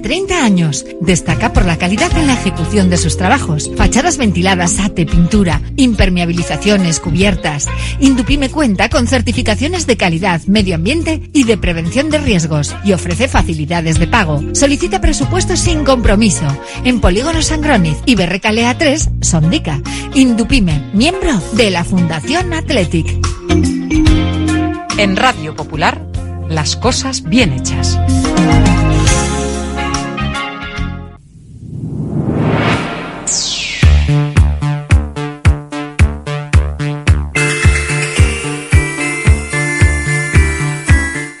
30 años. Destaca por la calidad en la ejecución de sus trabajos. Fachadas ventiladas, ate, pintura, impermeabilizaciones, cubiertas. Indupime cuenta con certificaciones de calidad, medio ambiente y de prevención de riesgos y ofrece facilidades de pago. Solicita presupuestos sin compromiso. En Polígono Sangroniz y Berrecalea 3, Sondica. Indupime, miembro de la Fundación Athletic. En Radio Popular, las cosas bien hechas.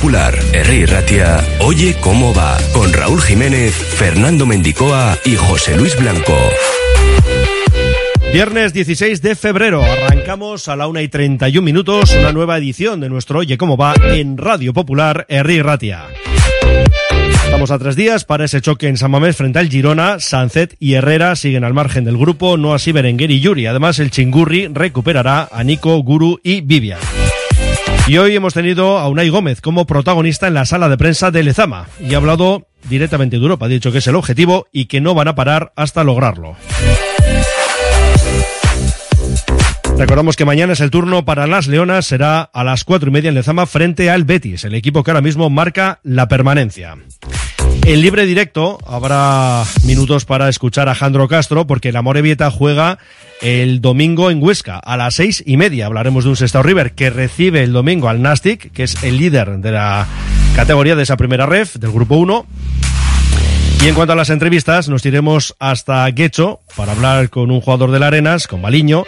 Popular, Herri Ratia, Oye cómo va, con Raúl Jiménez, Fernando Mendicoa y José Luis Blanco. Viernes 16 de febrero, arrancamos a la 1 y 31 minutos una nueva edición de nuestro Oye cómo va en Radio Popular, Herri Ratia. Estamos a tres días para ese choque en San Mamés frente al Girona. Sancet y Herrera siguen al margen del grupo, no así Berenguer y Yuri. Además, el Chingurri recuperará a Nico, Guru y Vivian. Y hoy hemos tenido a Unai Gómez como protagonista en la sala de prensa de Lezama y ha hablado directamente de Europa. Ha dicho que es el objetivo y que no van a parar hasta lograrlo. Recordamos que mañana es el turno para las Leonas, será a las cuatro y media en Lezama frente al Betis, el equipo que ahora mismo marca la permanencia. En libre directo habrá minutos para escuchar a Jandro Castro porque la Morevieta juega el domingo en Huesca a las seis y media. Hablaremos de un Sestao River que recibe el domingo al Nastic, que es el líder de la categoría de esa primera ref del grupo 1. Y en cuanto a las entrevistas, nos iremos hasta Guecho para hablar con un jugador del Arenas, con Baliño.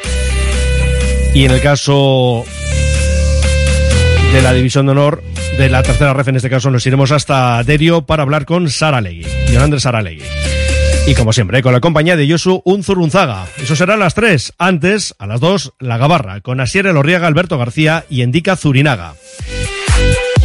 Y en el caso de la división de honor de la tercera ref, en este caso nos iremos hasta Derio para hablar con Sara Legui, John Sara Legui. Y como siempre, con la compañía de Yosu Unzurunzaga. Eso será a las 3. Antes, a las 2, La Gabarra, con Asier Elorriaga, Alberto García y Endica Zurinaga.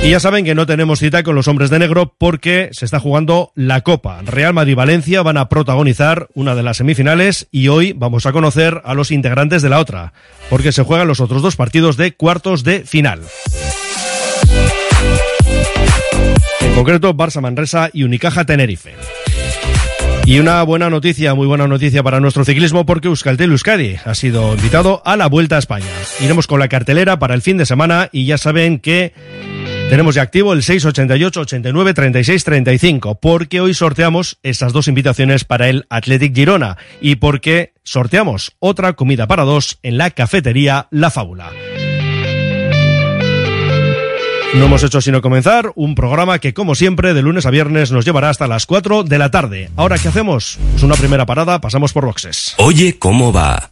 Y ya saben que no tenemos cita con los hombres de negro porque se está jugando la Copa. Real Madrid y Valencia van a protagonizar una de las semifinales y hoy vamos a conocer a los integrantes de la otra, porque se juegan los otros dos partidos de cuartos de final. En concreto, Barça Manresa y Unicaja Tenerife. Y una buena noticia, muy buena noticia para nuestro ciclismo porque Euskaltel Euskadi ha sido invitado a la Vuelta a España. Iremos con la cartelera para el fin de semana y ya saben que tenemos ya activo el 688 89 36 35 porque hoy sorteamos esas dos invitaciones para el Athletic Girona y porque sorteamos otra comida para dos en la cafetería La Fábula. No hemos hecho sino comenzar un programa que, como siempre, de lunes a viernes nos llevará hasta las 4 de la tarde. Ahora, ¿qué hacemos? Pues una primera parada, pasamos por boxes. Oye cómo va.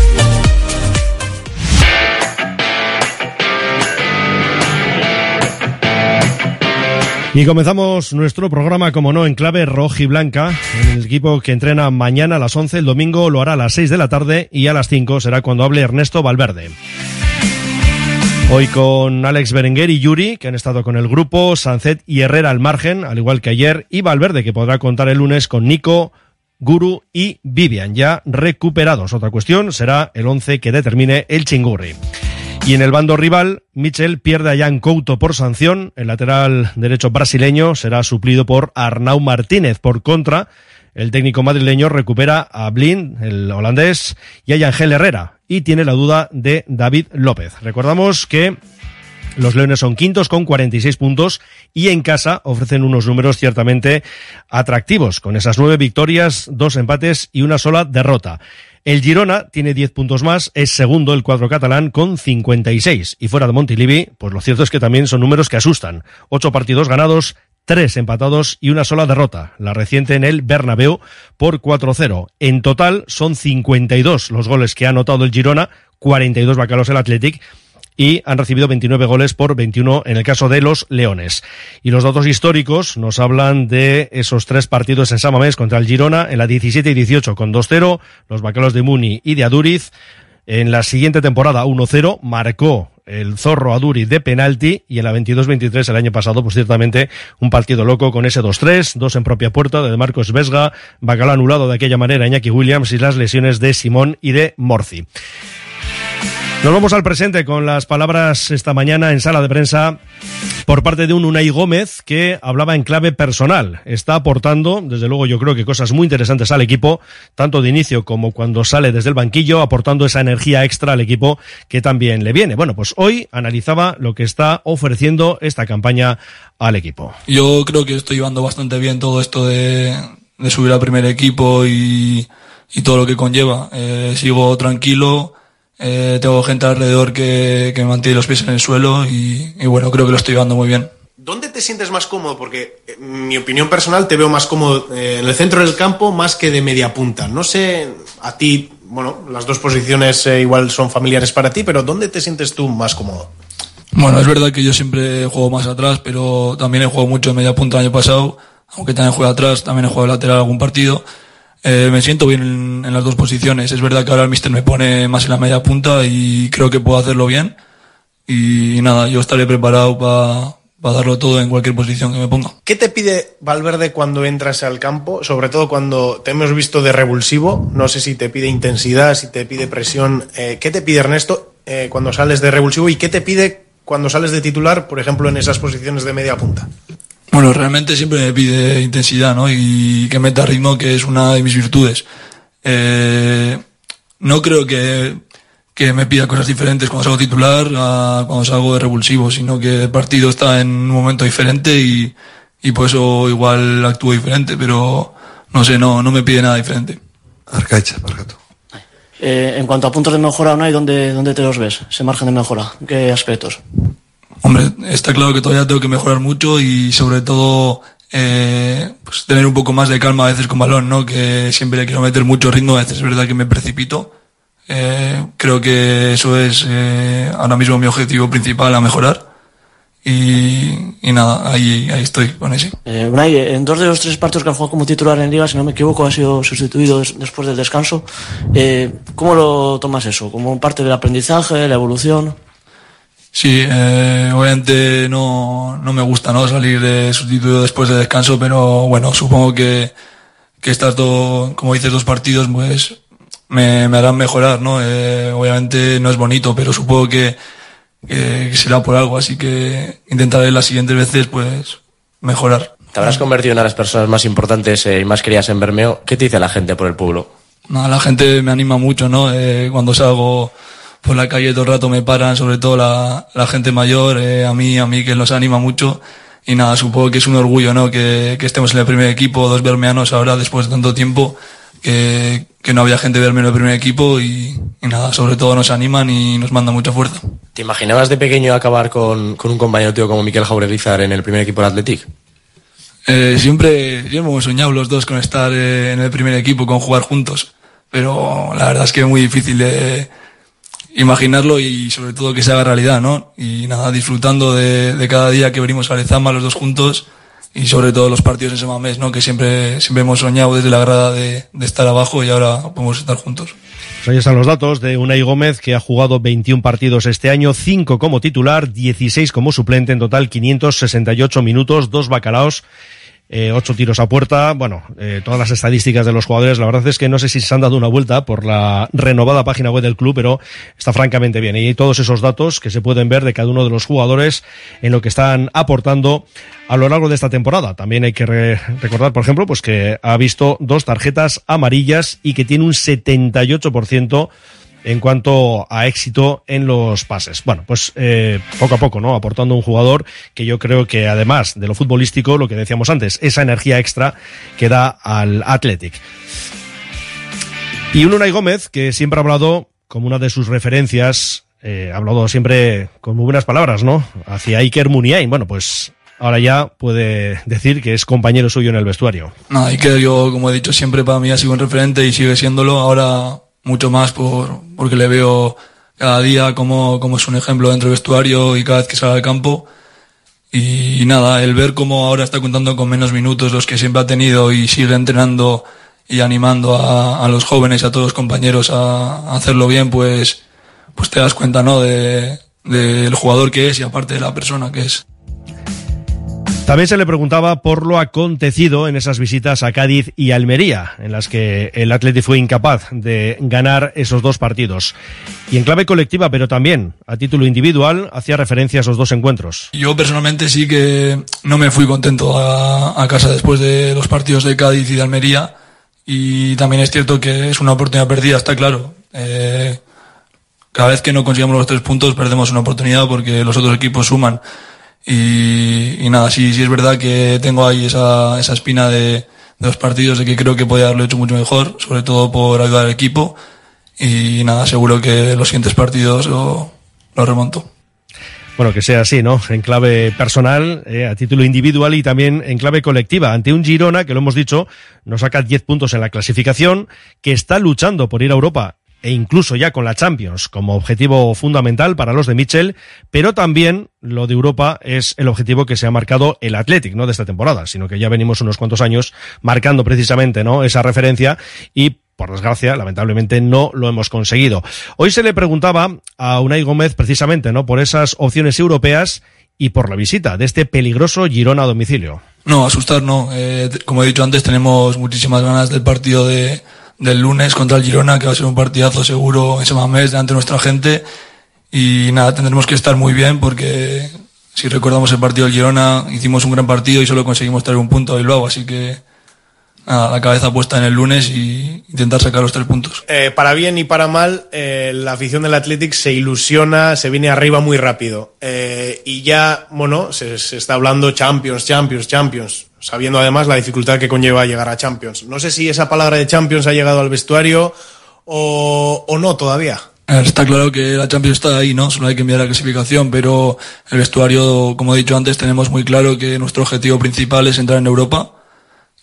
Y comenzamos nuestro programa, como no, en clave roja y blanca. El equipo que entrena mañana a las 11, el domingo lo hará a las 6 de la tarde y a las 5 será cuando hable Ernesto Valverde. Hoy con Alex Berenguer y Yuri, que han estado con el grupo, Sancet y Herrera al margen, al igual que ayer, y Valverde, que podrá contar el lunes con Nico, Guru y Vivian, ya recuperados. Otra cuestión será el 11 que determine el chingurri. Y en el bando rival, Michel pierde a Jan Couto por sanción. El lateral derecho brasileño será suplido por Arnau Martínez. Por contra, el técnico madrileño recupera a Blin, el holandés, y a Ángel Herrera. Y tiene la duda de David López. Recordamos que los Leones son quintos con 46 puntos y en casa ofrecen unos números ciertamente atractivos, con esas nueve victorias, dos empates y una sola derrota. El Girona tiene 10 puntos más, es segundo el cuadro catalán con 56. Y fuera de Montilivi, pues lo cierto es que también son números que asustan. Ocho partidos ganados, tres empatados y una sola derrota, la reciente en el Bernabéu por 4-0. En total son 52 los goles que ha anotado el Girona, 42 bacalos el Athletic y han recibido 29 goles por 21 en el caso de los Leones. Y los datos históricos nos hablan de esos tres partidos en Samamés contra el Girona en la 17 y 18 con 2-0, los Bacalos de Muni y de Aduriz. En la siguiente temporada 1-0 marcó el Zorro Aduri de penalti y en la 22-23 el año pasado, pues ciertamente un partido loco con ese 2-3, dos en propia puerta de Marcos Vesga, Bacalao anulado de aquella manera Iñaki Williams y las lesiones de Simón y de Morci. Nos vamos al presente con las palabras esta mañana en sala de prensa por parte de un Unai Gómez que hablaba en clave personal. Está aportando, desde luego yo creo que cosas muy interesantes al equipo, tanto de inicio como cuando sale desde el banquillo, aportando esa energía extra al equipo que también le viene. Bueno, pues hoy analizaba lo que está ofreciendo esta campaña al equipo. Yo creo que estoy llevando bastante bien todo esto de, subir al primer equipo y, y todo lo que conlleva. Eh, sigo tranquilo eh, tengo gente alrededor que, que me mantiene los pies en el suelo y, y, bueno, creo que lo estoy llevando muy bien. ¿Dónde te sientes más cómodo? Porque en mi opinión personal te veo más cómodo eh, en el centro del campo más que de media punta. No sé, a ti, bueno, las dos posiciones eh, igual son familiares para ti, pero ¿dónde te sientes tú más cómodo? Bueno, es verdad que yo siempre juego más atrás, pero también he jugado mucho de media punta el año pasado, aunque también juego atrás, también he jugado lateral algún partido. Eh, me siento bien en, las dos posiciones. Es verdad que ahora el mister me pone más en la media punta y creo que puedo hacerlo bien. Y, nada, yo estaré preparado para pa darlo todo en cualquier posición que me ponga. ¿Qué te pide Valverde cuando entras al campo? Sobre todo cuando te hemos visto de revulsivo. No sé si te pide intensidad, si te pide presión. Eh, ¿Qué te pide Ernesto eh, cuando sales de revulsivo? ¿Y qué te pide cuando sales de titular, por ejemplo, en esas posiciones de media punta? Bueno, realmente siempre me pide intensidad, ¿no? Y que meta ritmo, que es una de mis virtudes. Eh, no creo que que me pida cosas diferentes cuando salgo titular a cuando salgo de revulsivo, sino que el partido está en un momento diferente y, y por eso igual actúo diferente, pero no sé, no, no me pide nada diferente. Arcaicha, Pargato. Eh, en cuanto a puntos de mejora, ¿no? ¿Y dónde, dónde te los ves? Ese margen de mejora. ¿En ¿Qué aspectos? Hombre, está claro que todavía tengo que mejorar mucho y sobre todo eh, pues tener un poco más de calma a veces con balón, ¿no? Que siempre le quiero meter mucho ritmo, a veces es verdad que me precipito. Eh, creo que eso es eh, ahora mismo mi objetivo principal a mejorar. Y, y nada, ahí, ahí estoy con ese. Eh, Unai, en dos de los tres partidos que han jugado como titular en Liga, si no me equivoco, ha sido sustituido des- después del descanso. Eh, ¿Cómo lo tomas eso? ¿Como parte del aprendizaje, la evolución? Sí, eh, obviamente no, no me gusta ¿no? salir de sustituido después de descanso, pero bueno, supongo que, que estas dos, como dices, dos partidos, pues me, me harán mejorar, ¿no? Eh, obviamente no es bonito, pero supongo que, que, que será por algo, así que intentaré las siguientes veces, pues, mejorar. Te habrás convertido en una de las personas más importantes eh, y más queridas en Bermeo. ¿Qué te dice la gente por el pueblo? No, la gente me anima mucho, ¿no? Eh, cuando salgo por la calle todo el rato me paran, sobre todo la, la gente mayor, eh, a mí, a mí que nos anima mucho. Y nada, supongo que es un orgullo, ¿no? Que, que estemos en el primer equipo, dos bermeanos ahora después de tanto tiempo, que, que no había gente verme en el primer equipo y, y nada, sobre todo nos animan y nos mandan mucha fuerza. ¿Te imaginabas de pequeño acabar con, con un compañero tío como Miquel Jaureguizar en el primer equipo del Athletic? Eh, siempre, siempre hemos soñado los dos con estar eh, en el primer equipo, con jugar juntos. Pero la verdad es que es muy difícil de imaginarlo y sobre todo que se haga realidad, ¿no? Y nada, disfrutando de, de cada día que venimos a Lezama los dos juntos y sobre todo los partidos en Semamés, ¿no? Que siempre, siempre hemos soñado desde la grada de, de estar abajo y ahora podemos estar juntos. Ahí están los datos de Unai Gómez, que ha jugado 21 partidos este año, 5 como titular, 16 como suplente, en total 568 minutos, dos bacalaos, eh, 8 tiros a puerta. Bueno, eh, todas las estadísticas de los jugadores, la verdad es que no sé si se han dado una vuelta por la renovada página web del club, pero está francamente bien. Y todos esos datos que se pueden ver de cada uno de los jugadores en lo que están aportando a lo largo de esta temporada. También hay que re- recordar, por ejemplo, pues que ha visto dos tarjetas amarillas y que tiene un 78% en cuanto a éxito en los pases. Bueno, pues eh, poco a poco, ¿no? Aportando un jugador que yo creo que además de lo futbolístico, lo que decíamos antes, esa energía extra que da al Athletic. Y un Unai Gómez que siempre ha hablado como una de sus referencias, eh, ha hablado siempre con muy buenas palabras, ¿no? Hacia Iker Muniain. Bueno, pues ahora ya puede decir que es compañero suyo en el vestuario. Y que yo, como he dicho siempre, para mí ha sido un referente y sigue siéndolo. Ahora mucho más por, porque le veo cada día como, como es un ejemplo dentro del vestuario y cada vez que sale al campo. Y, nada, el ver cómo ahora está contando con menos minutos los que siempre ha tenido y sigue entrenando y animando a, a los jóvenes a todos los compañeros a, a hacerlo bien, pues, pues te das cuenta, ¿no? De, del jugador que es y aparte de la persona que es. También se le preguntaba por lo acontecido en esas visitas a Cádiz y Almería, en las que el Atleti fue incapaz de ganar esos dos partidos. Y en clave colectiva, pero también a título individual, hacía referencia a esos dos encuentros. Yo personalmente sí que no me fui contento a, casa después de los partidos de Cádiz y de Almería. Y también es cierto que es una oportunidad perdida, está claro. Eh, cada vez que no consigamos los tres puntos perdemos una oportunidad porque los otros equipos suman. Y, y nada, sí, sí es verdad que tengo ahí esa, esa espina de, de los partidos de que creo que podía haberlo hecho mucho mejor, sobre todo por ayudar al equipo. Y nada, seguro que los siguientes partidos lo, lo remonto. Bueno, que sea así, ¿no? En clave personal, eh, a título individual y también en clave colectiva. Ante un Girona, que lo hemos dicho, nos saca 10 puntos en la clasificación, que está luchando por ir a Europa e incluso ya con la Champions como objetivo fundamental para los de Mitchell, pero también lo de Europa es el objetivo que se ha marcado el Athletic, no de esta temporada, sino que ya venimos unos cuantos años marcando precisamente, ¿no? Esa referencia y por desgracia, lamentablemente no lo hemos conseguido. Hoy se le preguntaba a Unai Gómez precisamente, ¿no? Por esas opciones europeas y por la visita de este peligroso Girona a domicilio. No, asustar no. Eh, como he dicho antes, tenemos muchísimas ganas del partido de, del lunes contra el Girona, que va a ser un partidazo seguro ese mes delante de nuestra gente. Y nada, tendremos que estar muy bien porque si recordamos el partido del Girona, hicimos un gran partido y solo conseguimos traer un punto a Bilbao, así que la cabeza puesta en el lunes y intentar sacar los tres puntos. Eh, para bien y para mal, eh, la afición del Athletic se ilusiona, se viene arriba muy rápido. Eh, y ya, bueno, se, se está hablando Champions, Champions, Champions, sabiendo además la dificultad que conlleva llegar a Champions. No sé si esa palabra de Champions ha llegado al vestuario o, o no todavía. Está claro que la Champions está ahí, ¿no? Solo hay que enviar la clasificación, pero el vestuario, como he dicho antes, tenemos muy claro que nuestro objetivo principal es entrar en Europa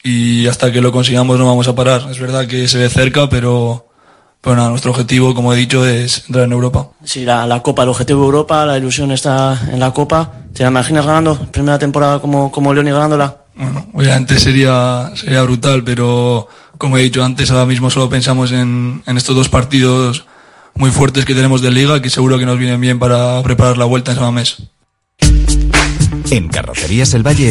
y hasta que lo consigamos no vamos a parar. Es verdad que se ve cerca, pero, pero nada, nuestro objetivo, como he dicho, es entrar en Europa. Sí, la, la Copa, el objetivo de Europa, la ilusión está en la Copa. ¿Te la imaginas ganando? Primera temporada como, como León y ganándola. Bueno, obviamente sería, sería brutal, pero como he dicho antes, ahora mismo solo pensamos en, en estos dos partidos muy fuertes que tenemos de liga, que seguro que nos vienen bien para preparar la vuelta en San Mamés. En Carrocerías El Valle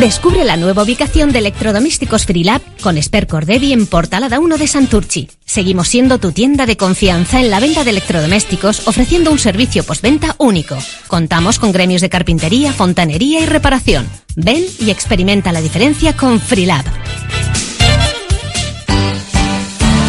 Descubre la nueva ubicación de electrodomésticos Freelab con Esper Cordevi en Portalada 1 de Santurchi. Seguimos siendo tu tienda de confianza en la venta de electrodomésticos ofreciendo un servicio postventa único. Contamos con gremios de carpintería, fontanería y reparación. Ven y experimenta la diferencia con Freelab.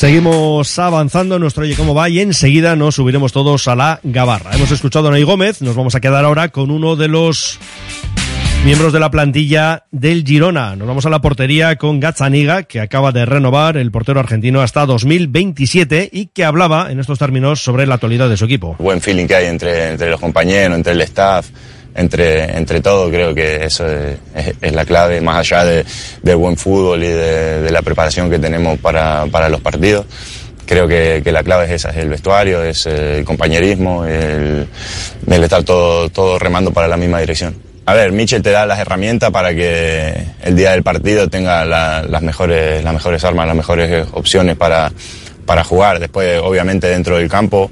Seguimos avanzando nuestro Oye Cómo Va y enseguida nos subiremos todos a la Gabarra. Hemos escuchado a Nay Gómez, nos vamos a quedar ahora con uno de los miembros de la plantilla del Girona. Nos vamos a la portería con Gazzaniga, que acaba de renovar el portero argentino hasta 2027 y que hablaba en estos términos sobre la actualidad de su equipo. buen feeling que hay entre, entre los compañeros, entre el staff, entre, entre todo, creo que eso es, la clave, más allá de, del buen fútbol y de, de la preparación que tenemos para, para los partidos. Creo que, que la clave es esa, es el vestuario, es el compañerismo, el, el estar todo, todo remando para la misma dirección. A ver, Michel te da las herramientas para que el día del partido tenga la- las, mejores, las mejores armas, las mejores opciones para, para jugar. Después, obviamente, dentro del campo,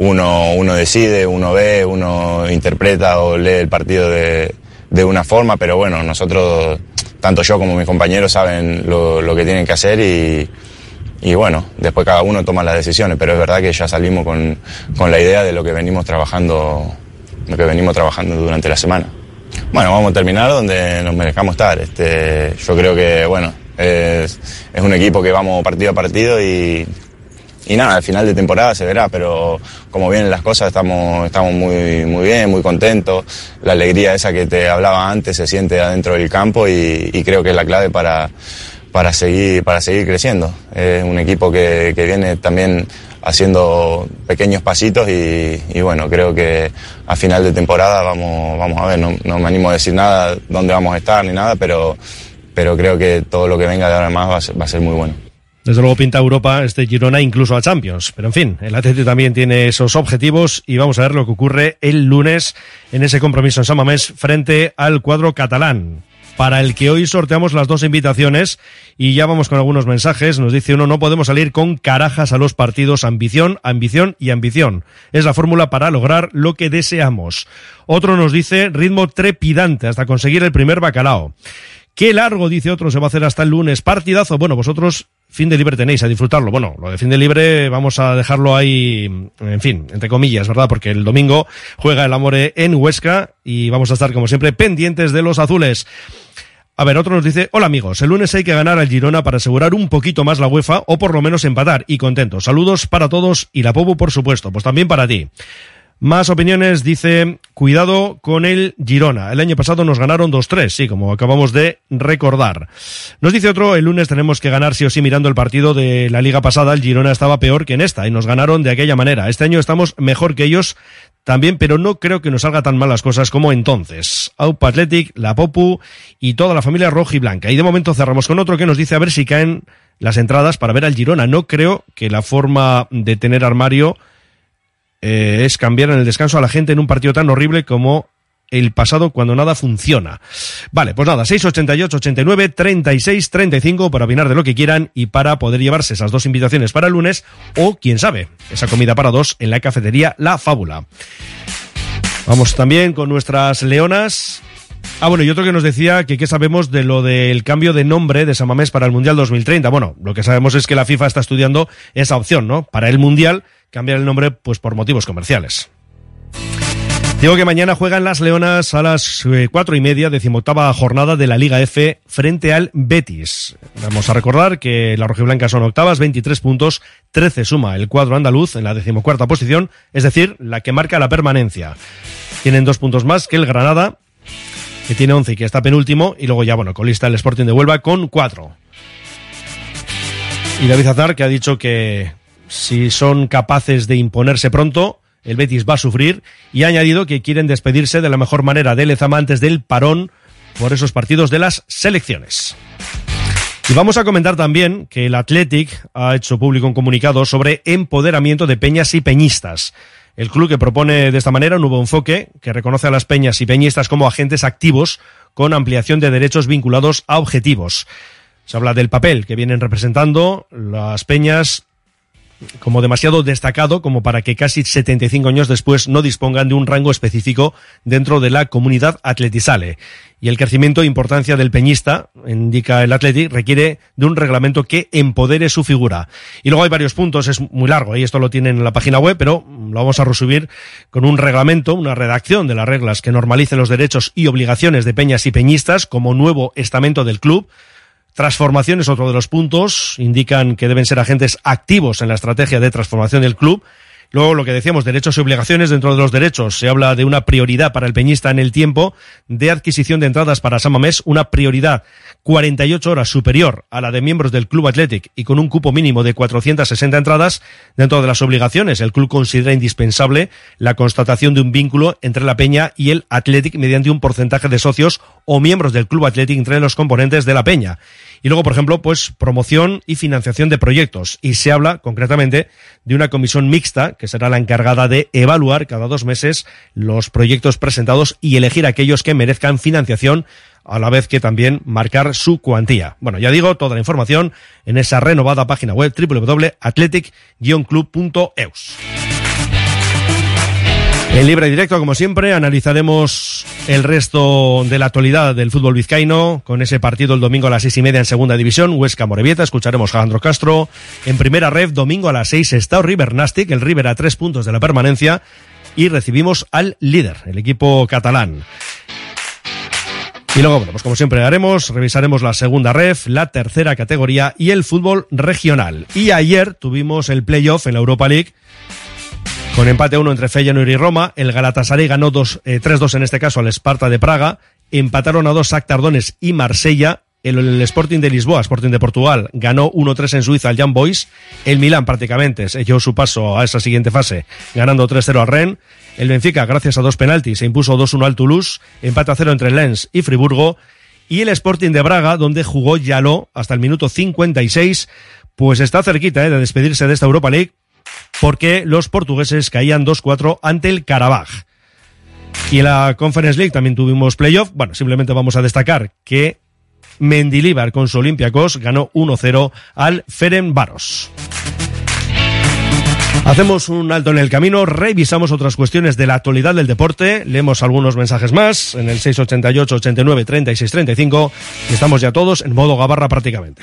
uno, uno decide, uno ve, uno interpreta o lee el partido de, de una forma, pero bueno, nosotros, tanto yo como mis compañeros, saben lo, lo que tienen que hacer y, y bueno, después cada uno toma las decisiones, pero es verdad que ya salimos con, con la idea de lo que venimos trabajando, lo que venimos trabajando durante la semana. Bueno, vamos a terminar donde nos merezcamos estar. Este, yo creo que, bueno, es, es un equipo que vamos partido a partido y, y nada, al final de temporada se verá, pero como vienen las cosas estamos, estamos muy, muy bien, muy contentos. La alegría esa que te hablaba antes se siente adentro del campo y, creo que es la clave para, para seguir, para seguir creciendo. Es un equipo que, que viene también haciendo pequeños pasitos y, y, bueno, creo que a final de temporada vamos, vamos a ver, no, no, me animo a decir nada dónde vamos a estar ni nada, pero, pero creo que todo lo que venga de ahora más va a ser, va a ser muy bueno. Desde luego pinta Europa este Girona incluso a Champions. Pero en fin, el Atlético también tiene esos objetivos y vamos a ver lo que ocurre el lunes en ese compromiso en San Mamés frente al cuadro catalán para el que hoy sorteamos las dos invitaciones y ya vamos con algunos mensajes. Nos dice uno, no podemos salir con carajas a los partidos, ambición, ambición y ambición. Es la fórmula para lograr lo que deseamos. Otro nos dice, ritmo trepidante hasta conseguir el primer bacalao. Qué largo, dice otro, se va a hacer hasta el lunes. Partidazo. Bueno, vosotros fin de libre tenéis a disfrutarlo. Bueno, lo de fin de libre vamos a dejarlo ahí, en fin, entre comillas, ¿verdad? Porque el domingo juega el Amore en Huesca y vamos a estar, como siempre, pendientes de los azules. A ver, otro nos dice, hola amigos, el lunes hay que ganar al Girona para asegurar un poquito más la UEFA o por lo menos empatar y contentos. Saludos para todos y la Pobu, por supuesto, pues también para ti. Más opiniones, dice, cuidado con el Girona. El año pasado nos ganaron 2-3, sí, como acabamos de recordar. Nos dice otro, el lunes tenemos que ganar sí o sí mirando el partido de la liga pasada. El Girona estaba peor que en esta y nos ganaron de aquella manera. Este año estamos mejor que ellos también, pero no creo que nos salga tan mal las cosas como entonces. Aupa Athletic, la Popu y toda la familia roja y blanca. Y de momento cerramos con otro que nos dice a ver si caen las entradas para ver al Girona. No creo que la forma de tener armario eh, es cambiar en el descanso a la gente en un partido tan horrible como el pasado cuando nada funciona. Vale, pues nada, 688 89 36 35 para opinar de lo que quieran y para poder llevarse esas dos invitaciones para el lunes o, quién sabe, esa comida para dos en la cafetería La Fábula. Vamos también con nuestras leonas. Ah, bueno, y otro que nos decía que qué sabemos de lo del cambio de nombre de Samamés para el Mundial 2030. Bueno, lo que sabemos es que la FIFA está estudiando esa opción, ¿no? Para el Mundial cambiar el nombre pues por motivos comerciales. Digo que mañana juegan las Leonas a las eh, cuatro y media, decimoctava jornada de la Liga F frente al Betis. Vamos a recordar que la rojiblanca son octavas, 23 puntos, 13 suma el cuadro andaluz en la decimocuarta posición, es decir, la que marca la permanencia. Tienen dos puntos más que el Granada, que tiene 11 y que está penúltimo, y luego ya, bueno, colista el Sporting de Huelva con cuatro. Y David Azar, que ha dicho que si son capaces de imponerse pronto, el Betis va a sufrir y ha añadido que quieren despedirse de la mejor manera de Lezama antes del parón por esos partidos de las selecciones. Y vamos a comentar también que el Athletic ha hecho público un comunicado sobre empoderamiento de peñas y peñistas. El club que propone de esta manera un nuevo enfoque que reconoce a las peñas y peñistas como agentes activos con ampliación de derechos vinculados a objetivos. Se habla del papel que vienen representando las peñas como demasiado destacado como para que casi 75 años después no dispongan de un rango específico dentro de la comunidad atletisale. Y el crecimiento e importancia del peñista, indica el Athletic, requiere de un reglamento que empodere su figura. Y luego hay varios puntos, es muy largo, y esto lo tienen en la página web, pero lo vamos a resumir con un reglamento, una redacción de las reglas que normalicen los derechos y obligaciones de peñas y peñistas como nuevo estamento del club, Transformación es otro de los puntos, indican que deben ser agentes activos en la estrategia de transformación del club. Luego, lo que decíamos, derechos y obligaciones. Dentro de los derechos se habla de una prioridad para el peñista en el tiempo de adquisición de entradas para Samamés, una prioridad 48 horas superior a la de miembros del Club Athletic y con un cupo mínimo de 460 entradas. Dentro de las obligaciones, el club considera indispensable la constatación de un vínculo entre la peña y el Athletic mediante un porcentaje de socios o miembros del Club Athletic entre los componentes de la peña. Y luego, por ejemplo, pues promoción y financiación de proyectos. Y se habla concretamente de una comisión mixta que será la encargada de evaluar cada dos meses los proyectos presentados y elegir aquellos que merezcan financiación a la vez que también marcar su cuantía. Bueno, ya digo, toda la información en esa renovada página web www.athletic-club.eus. En libre directo, como siempre, analizaremos el resto de la actualidad del fútbol vizcaíno con ese partido el domingo a las seis y media en segunda división, Huesca Morevieta, escucharemos a Alejandro Castro. En primera red, domingo a las seis está River Nastic, el River a tres puntos de la permanencia y recibimos al líder, el equipo catalán. Y luego, bueno, pues como siempre haremos, revisaremos la segunda ref, la tercera categoría y el fútbol regional. Y ayer tuvimos el playoff en la Europa League con empate 1 entre Feyenoord y Roma, el Galatasaray ganó 3-2 en este caso al Sparta de Praga, empataron a dos Shakhtar Donetsk y Marsella el, el Sporting de Lisboa, Sporting de Portugal, ganó 1-3 en Suiza al Young Boys. El Milán prácticamente selló su paso a esa siguiente fase, ganando 3-0 al Rennes. El Benfica, gracias a dos penaltis, se impuso 2-1 al Toulouse, empate a 0 entre Lens y Friburgo. Y el Sporting de Braga, donde jugó Yaló hasta el minuto 56, pues está cerquita eh, de despedirse de esta Europa League, porque los portugueses caían 2-4 ante el Karabaj. Y en la Conference League también tuvimos playoff. Bueno, simplemente vamos a destacar que Mendilibar con su Olympiacos ganó 1-0 al Ferencváros. Hacemos un alto en el camino, revisamos otras cuestiones de la actualidad del deporte, leemos algunos mensajes más en el 688 89 36 35 y estamos ya todos en modo gabarra prácticamente.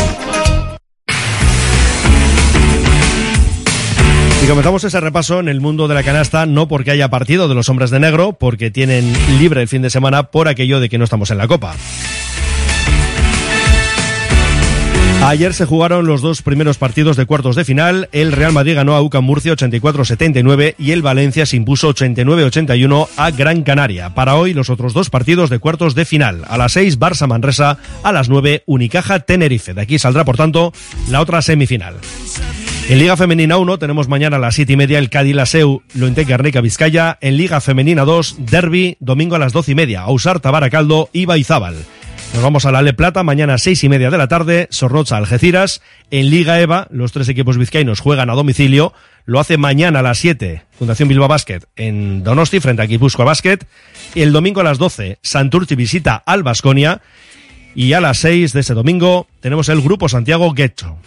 Y comenzamos ese repaso en el mundo de la canasta, no porque haya partido de los hombres de negro, porque tienen libre el fin de semana por aquello de que no estamos en la Copa. Ayer se jugaron los dos primeros partidos de cuartos de final. El Real Madrid ganó a UCAM Murcia 84-79 y el Valencia se impuso 89-81 a Gran Canaria. Para hoy los otros dos partidos de cuartos de final. A las 6 Barça Manresa, a las 9 Unicaja Tenerife. De aquí saldrá por tanto la otra semifinal. En Liga Femenina 1 tenemos mañana a las 7 y media el Cádiz Laseu, Guernica Vizcaya. En Liga Femenina 2, Derby, domingo a las 12 y media, Ausar Tabaracaldo y Baizábal. Nos vamos a la Le Plata, mañana a seis y media de la tarde, Sorrocha Algeciras. En Liga EVA, los tres equipos vizcaínos juegan a domicilio. Lo hace mañana a las 7, Fundación Bilbao Basket en Donosti, frente a Guipúzcoa Basket. El domingo a las 12, Santurci visita al Basconia. Y a las 6 de ese domingo tenemos el Grupo Santiago Guecho.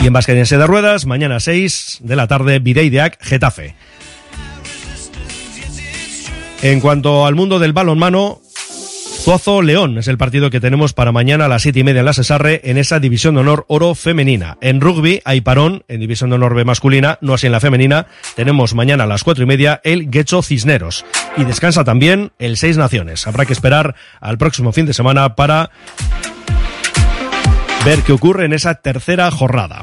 Y en básquet en de ruedas, mañana a 6 de la tarde, Videideac Getafe. En cuanto al mundo del balonmano, Zozo León es el partido que tenemos para mañana a las 7 y media en la Cesarre en esa división de honor oro femenina. En rugby hay parón en división de honor B masculina, no así en la femenina. Tenemos mañana a las 4 y media el Guecho Cisneros. Y descansa también el Seis Naciones. Habrá que esperar al próximo fin de semana para ver qué ocurre en esa tercera jornada.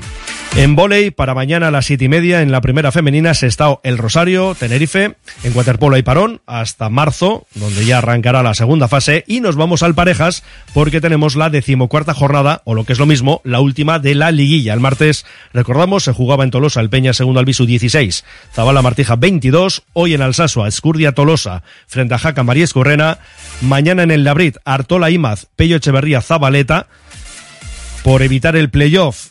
En volei, para mañana a las siete y media, en la primera femenina, se está el Rosario, Tenerife. En waterpolo hay parón hasta marzo, donde ya arrancará la segunda fase. Y nos vamos al parejas, porque tenemos la decimocuarta jornada, o lo que es lo mismo, la última de la liguilla. El martes, recordamos, se jugaba en Tolosa el Peña segundo Albisu 16, Zabala Martija 22. Hoy en Alsasua, Escurdia Tolosa, frente a Jaca María Escorrena. Mañana en el Labrit, Artola Imaz, Pello Echeverría Zabaleta. Por evitar el playoff,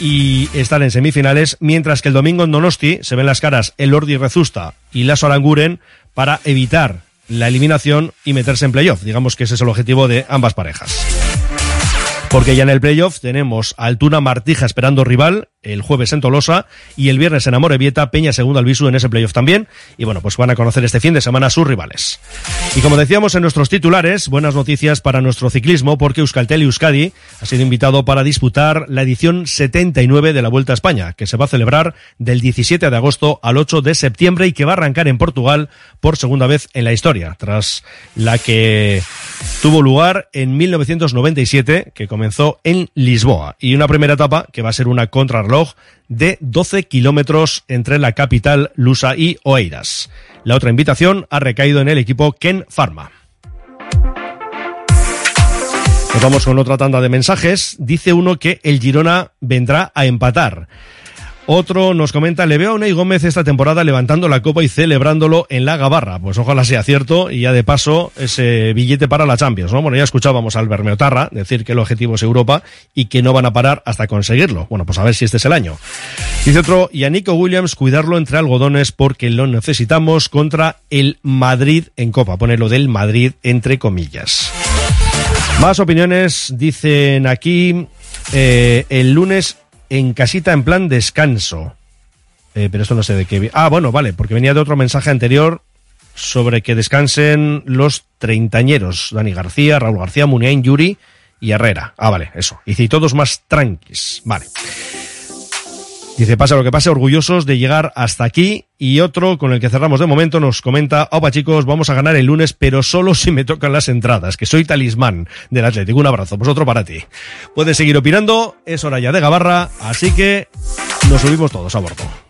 y están en semifinales, mientras que el domingo en Donosti se ven las caras el Ordi Rezusta y Lasso Aranguren para evitar la eliminación y meterse en playoff. Digamos que ese es el objetivo de ambas parejas. Porque ya en el playoff tenemos a Altuna Martija esperando rival el jueves en Tolosa y el viernes en Amorebieta, Peña segundo Albisu en ese playoff también. Y bueno, pues van a conocer este fin de semana sus rivales. Y como decíamos en nuestros titulares, buenas noticias para nuestro ciclismo porque Euskaltel Euskadi ha sido invitado para disputar la edición 79 de la Vuelta a España, que se va a celebrar del 17 de agosto al 8 de septiembre y que va a arrancar en Portugal por segunda vez en la historia, tras la que tuvo lugar en 1997, que comenzó en Lisboa. Y una primera etapa que va a ser una contrarreloj de 12 kilómetros entre la capital lusa y Oeiras. La otra invitación ha recaído en el equipo Ken Pharma. Nos vamos con otra tanda de mensajes. Dice uno que el Girona vendrá a empatar. Otro nos comenta, le veo a Unai Gómez esta temporada levantando la copa y celebrándolo en la Gabarra. Pues ojalá sea cierto y ya de paso ese billete para la Champions, ¿no? Bueno, ya escuchábamos al Bermeotarra decir que el objetivo es Europa y que no van a parar hasta conseguirlo. Bueno, pues a ver si este es el año. Dice otro, y a Nico Williams cuidarlo entre algodones porque lo necesitamos contra el Madrid en copa. Pone lo del Madrid entre comillas. Más opiniones dicen aquí, eh, el lunes en casita en plan descanso. Eh, pero esto no sé de qué. Ah, bueno, vale, porque venía de otro mensaje anterior sobre que descansen los treintañeros. Dani García, Raúl García, Muniain, Yuri y Herrera. Ah, vale, eso. Y todos más tranquis. Vale. Dice, pasa lo que pase, orgullosos de llegar hasta aquí. Y otro con el que cerramos de momento nos comenta, opa chicos, vamos a ganar el lunes, pero solo si me tocan las entradas, que soy talismán del Atlético. Un abrazo, pues otro para ti. Puedes seguir opinando, es hora ya de Gabarra, así que nos subimos todos a bordo.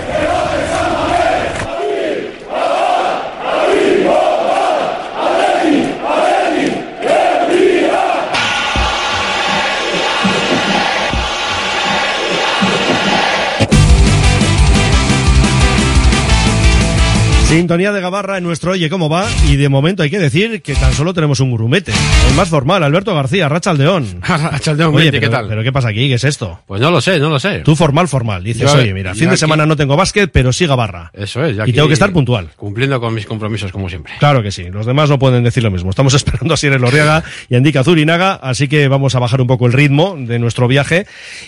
Sintonía de Gabarra en nuestro Oye Cómo Va y de momento hay que decir que tan solo tenemos un grumete. El más formal, Alberto García, Rachaldeón. Rachaldeón, Oye, ¿qué pero, tal? ¿Pero qué pasa aquí? ¿Qué es esto? Pues no lo sé, no lo sé. Tú formal, formal. Dices, Yo- oye, mira, fin de semana no tengo básquet, pero sí Gabarra. Eso es. yo Y tengo que estar puntual. Cumpliendo con mis compromisos, como siempre. Claro que sí, los demás no pueden decir lo mismo. Estamos esperando a Sierra Lorriaga y a Indica Zurinaga, así que vamos a bajar un poco el ritmo de nuestro viaje.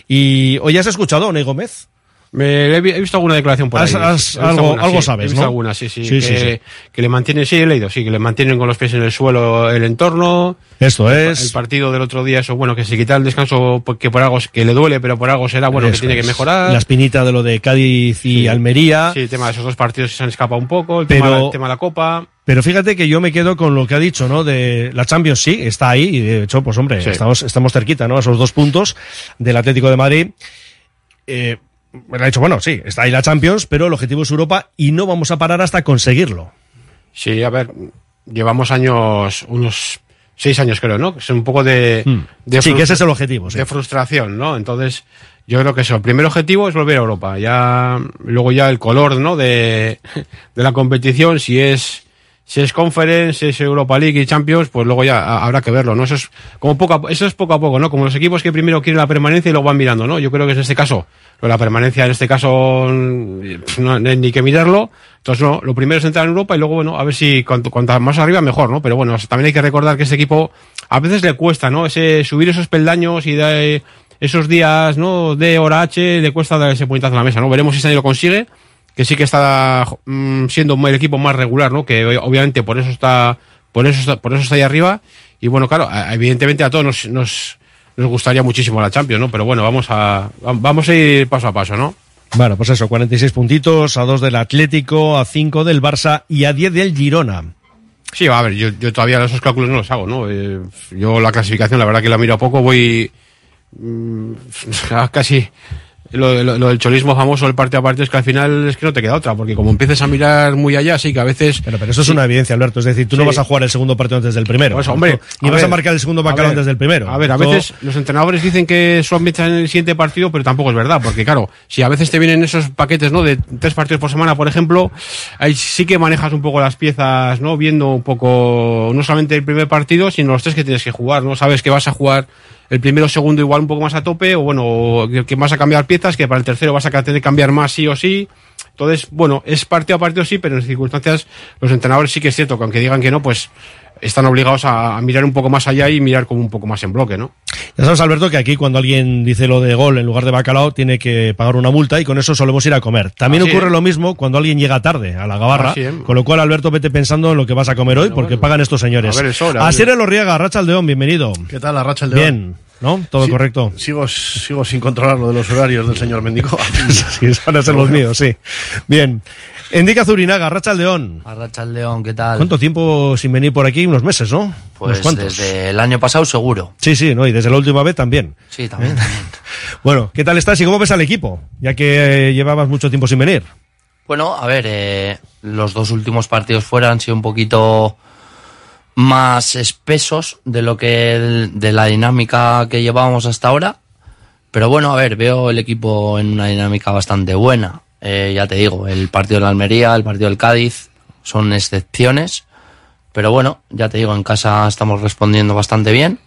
Y hoy has escuchado a Ney Gómez. Me, he, vi- he visto alguna declaración por ahí. has- algo- alguna, algo sí, sabes, he visto ¿no? alguna, sí, sí. Sí, que, sí, que le mantienen, sí, he leído, sí, que le mantienen con los pies en el suelo el entorno. Esto El es. partido del otro día, eso, bueno, que se quita el descanso porque por algo, que le duele, pero por algo será, bueno, que tiene que mejorar. La espinita de lo de Cádiz y Almería. Sí, el tema de esos dos partidos que se han escapado un poco, el, Pero- tema, el tema de la Copa. Pero fíjate que yo me quedo con lo que ha dicho, ¿no? De la Champions sí, está ahí, y de hecho, pues hombre, Sí. estamos, estamos cerquita, ¿no? A esos dos puntos del Atlético de Madrid. Eh, ha dicho, bueno, sí, está ahí la Champions, pero el objetivo es Europa y no vamos a parar hasta conseguirlo. Sí, a ver, llevamos años, unos seis años creo, ¿no? Es un poco de... de Hmm. Sí, que ese es el objetivo, sí. De frustración, ¿no? Entonces, yo creo que eso, el primer objetivo es volver a Europa. Ya, luego ya el color, ¿no? De, de la competición, si es... Si es Conference, si es Europa League y Champions, pues luego ya ha- habrá que verlo, ¿no? Eso es como poco a, eso es poco a poco, ¿no? Como los equipos que primero quieren la permanencia y luego van mirando, ¿no? Yo creo que es este caso, de la permanencia en este caso mm, no ni que mirarlo. Entonces, no, lo primero es entrar en Europa y luego, bueno, a ver si cuanto, cuanto más arriba mejor, ¿no? Pero bueno, también hay que recordar que este equipo a veces le cuesta, ¿no? Ese subir esos peldaños y de esos días, ¿no? De hora H le cuesta dar ese puñetazo a la mesa, ¿no? Veremos si año lo consigue que sí que está mm, siendo el equipo más regular, ¿no? Que obviamente por eso está, por eso está, por eso está ahí arriba. Y bueno, claro, evidentemente a todos nos, nos, nos gustaría muchísimo la Champions, ¿no? Pero bueno, vamos a, vamos a ir paso a paso, ¿no? Bueno, pues eso, 46 puntitos, a 2 del Atlético, a 5 del Barça y a 10 del Girona. Sí, a ver, yo, yo todavía esos cálculos no los hago, ¿no? Eh, yo la clasificación, la verdad que la miro a poco, voy mm, a casi lo, lo- lo del cholismo famoso, el parte a parte, es que al final es que no te queda otra, porque como empieces a mirar muy allá, sí que a veces... Pero, pero eso es una evidencia, Alberto. Es decir, tú no vas a jugar el segundo partido antes del primero. Pues, hombre, Ni vas a marcar el segundo bacalao antes del primero. A ver, a veces los entrenadores dicen que son piensan en el siguiente partido, pero tampoco es verdad, porque claro, si a veces te vienen esos paquetes, ¿no? De tres partidos por semana, por ejemplo, ahí sí que manejas un poco las piezas, ¿no? Viendo un poco, no solamente el primer partido, sino los tres que tienes que jugar, ¿no? Sabes que vas a jugar el primero segundo igual un poco más a tope, o bueno, que vas a cambiar piezas, que para el tercero vas a tener que cambiar más sí o sí. Entonces, bueno, es partido a partido sí, pero en circunstancias los entrenadores sí que es cierto que aunque digan que no, pues están obligados a, a mirar un poco más allá y mirar como un poco más en bloque, ¿no? Ya sabes, Alberto, que aquí cuando alguien dice lo de gol en lugar de bacalao, tiene que pagar una multa y con eso solemos ir a comer. También Así ocurre es. lo mismo cuando alguien llega tarde a la gabarra, con lo cual, Alberto, vete pensando en lo que vas a comer hoy, porque pagan estos señores. A ver, es hora, Aldeón, bienvenido. ¿Qué tal, Arracha el León? Bien, ¿no? Todo Sí, correcto. Sigo, sigo sin controlar lo de los horarios del señor Mendico. sí, van a ser los míos, sí. Bien. Indica Zurinaga, Racha Aldeón. Arracha el León, ¿qué tal? ¿Cuánto tiempo sin venir por aquí? Unos meses, ¿no? Pues desde el año pasado seguro. Sí, sí, ¿no? Y desde la última vez también. Sí, también, también. Bueno, ¿qué tal estás y cómo ves al equipo? Ya que eh, llevabas mucho tiempo sin venir. Bueno, a ver, eh, los dos últimos partidos fuera han sido un poquito más espesos de lo que el- de la dinámica que llevábamos hasta ahora. Pero bueno, a ver, veo el equipo en una dinámica bastante buena. Eh, ya te digo, el partido de la Almería, el partido del Cádiz son excepciones. Pero bueno, ya te digo, en casa estamos respondiendo bastante bien.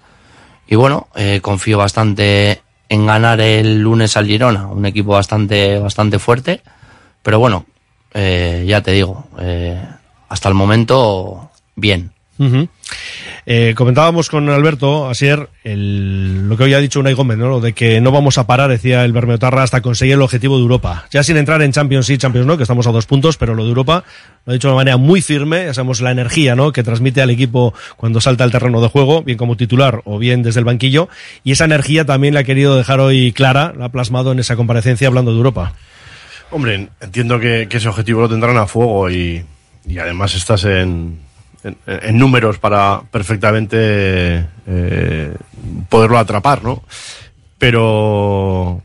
Y bueno, eh, confío bastante en ganar el lunes al Girona, un equipo bastante, bastante fuerte. Pero bueno, eh, ya te digo, hasta el momento, bien. Eh, comentábamos con Alberto ayer el- lo que hoy ha dicho Unai Gómez, ¿no? Lo de que no vamos a parar, decía el Bermeotarra, hasta conseguir el objetivo de Europa. Ya sin entrar en Champions y Champions no, que estamos a dos puntos, pero lo de Europa lo ha dicho de una manera muy firme. Ya sabemos la energía, ¿no? Que transmite al equipo cuando salta al terreno de juego, bien como titular o bien desde el banquillo. Y esa energía también la ha querido dejar hoy clara, la ha plasmado en esa comparecencia hablando de Europa. Hombre, entiendo que, que ese objetivo lo tendrán a fuego y, y además estás en, en, números para perfectamente eh, poderlo atrapar, ¿no? Pero,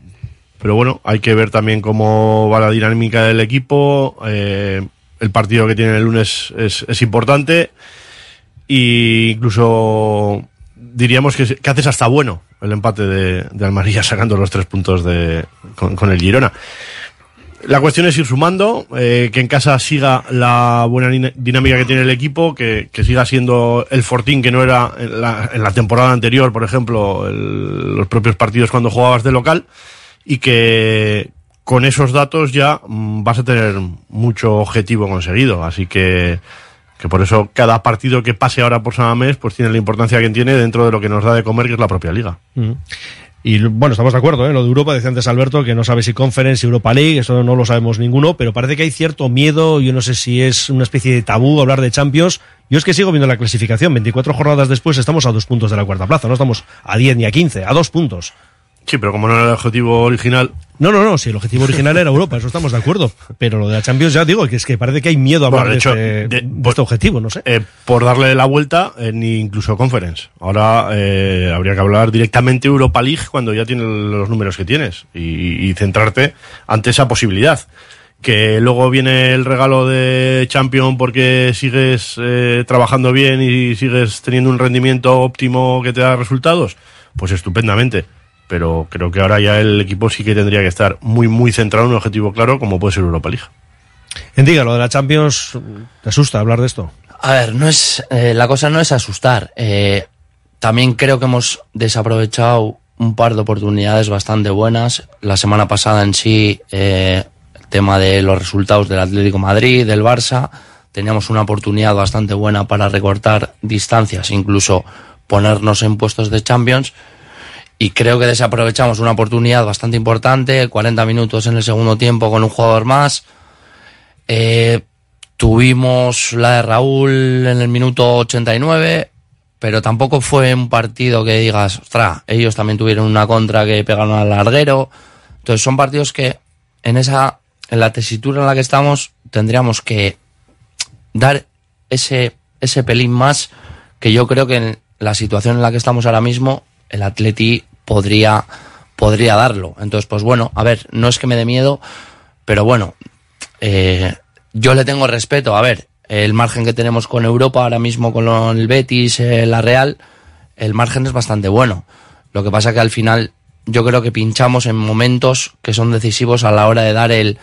pero bueno, hay que ver también cómo va la dinámica del equipo. eh, el partido que tiene el lunes es, es importante y incluso diríamos que, haces hasta bueno el empate de, de sacando los tres puntos de, con el Girona. La cuestión es ir sumando, eh, que en casa siga la buena din- dinámica que tiene el equipo, que, que siga siendo el fortín que no era en la, en la temporada anterior, por ejemplo, el- los propios partidos cuando jugabas de local, y que con esos datos ya mm, vas a tener mucho objetivo conseguido. Así que, que por eso cada partido que pase ahora por Samamés, pues tiene la importancia que tiene dentro de lo que nos da de comer, que es la propia liga. Mm. Y bueno, estamos de acuerdo, ¿eh? Lo de Europa, decía antes Alberto, que no sabe si Conference, Europa League, eso no lo sabemos ninguno, pero parece que hay cierto miedo, yo no sé si es una especie de tabú hablar de Champions. Yo es que sigo viendo la clasificación, 24 jornadas después estamos a dos puntos de la cuarta plaza, no estamos a 10 ni a 15, a dos puntos. Sí, pero como no era el objetivo original. No, no, no, si el objetivo original era Europa, eso estamos de acuerdo. Pero lo de la Champions ya digo, que es que parece que hay miedo a hablar Bueno, de de, hecho, este, de- de este objetivo, no sé. Eh, por darle la vuelta, eh, ni incluso Conference. Ahora eh, habría que hablar directamente Europa League cuando ya tienes los números que tienes y, y centrarte ante esa posibilidad. Que luego viene el regalo de Champion porque sigues eh, trabajando bien y sigues teniendo un rendimiento óptimo que te da resultados, pues estupendamente. Pero creo que ahora ya el equipo sí que tendría que estar muy, muy centrado en un objetivo claro como puede ser Europa League. En diga, lo de la Champions, ¿te asusta hablar de esto? A ver, no es, eh, la cosa no es asustar. Eh, también creo que hemos desaprovechado un par de oportunidades bastante buenas. La semana pasada en sí, eh, el tema de los resultados del Atlético Madrid, del Barça, teníamos una oportunidad bastante buena para recortar distancias, incluso ponernos en puestos de Champions. Y creo que desaprovechamos una oportunidad bastante importante, 40 minutos en el segundo tiempo con un jugador más. Eh, tuvimos la de Raúl en el minuto 89, pero tampoco fue un partido que digas, ostras, ellos también tuvieron una contra que pegaron al larguero. Entonces son partidos que en esa, en la tesitura en la que estamos, tendríamos que dar ese, ese pelín más que yo creo que en la situación en la que estamos ahora mismo, el Atleti podría, podría darlo. Entonces, pues bueno, a ver, no es que me dé miedo, pero bueno, eh, yo le tengo respeto. A ver, el margen que tenemos con Europa ahora mismo con el Betis, eh, la Real, el margen es bastante bueno. Lo que pasa que al final yo creo que pinchamos en momentos que son decisivos a la hora de dar el,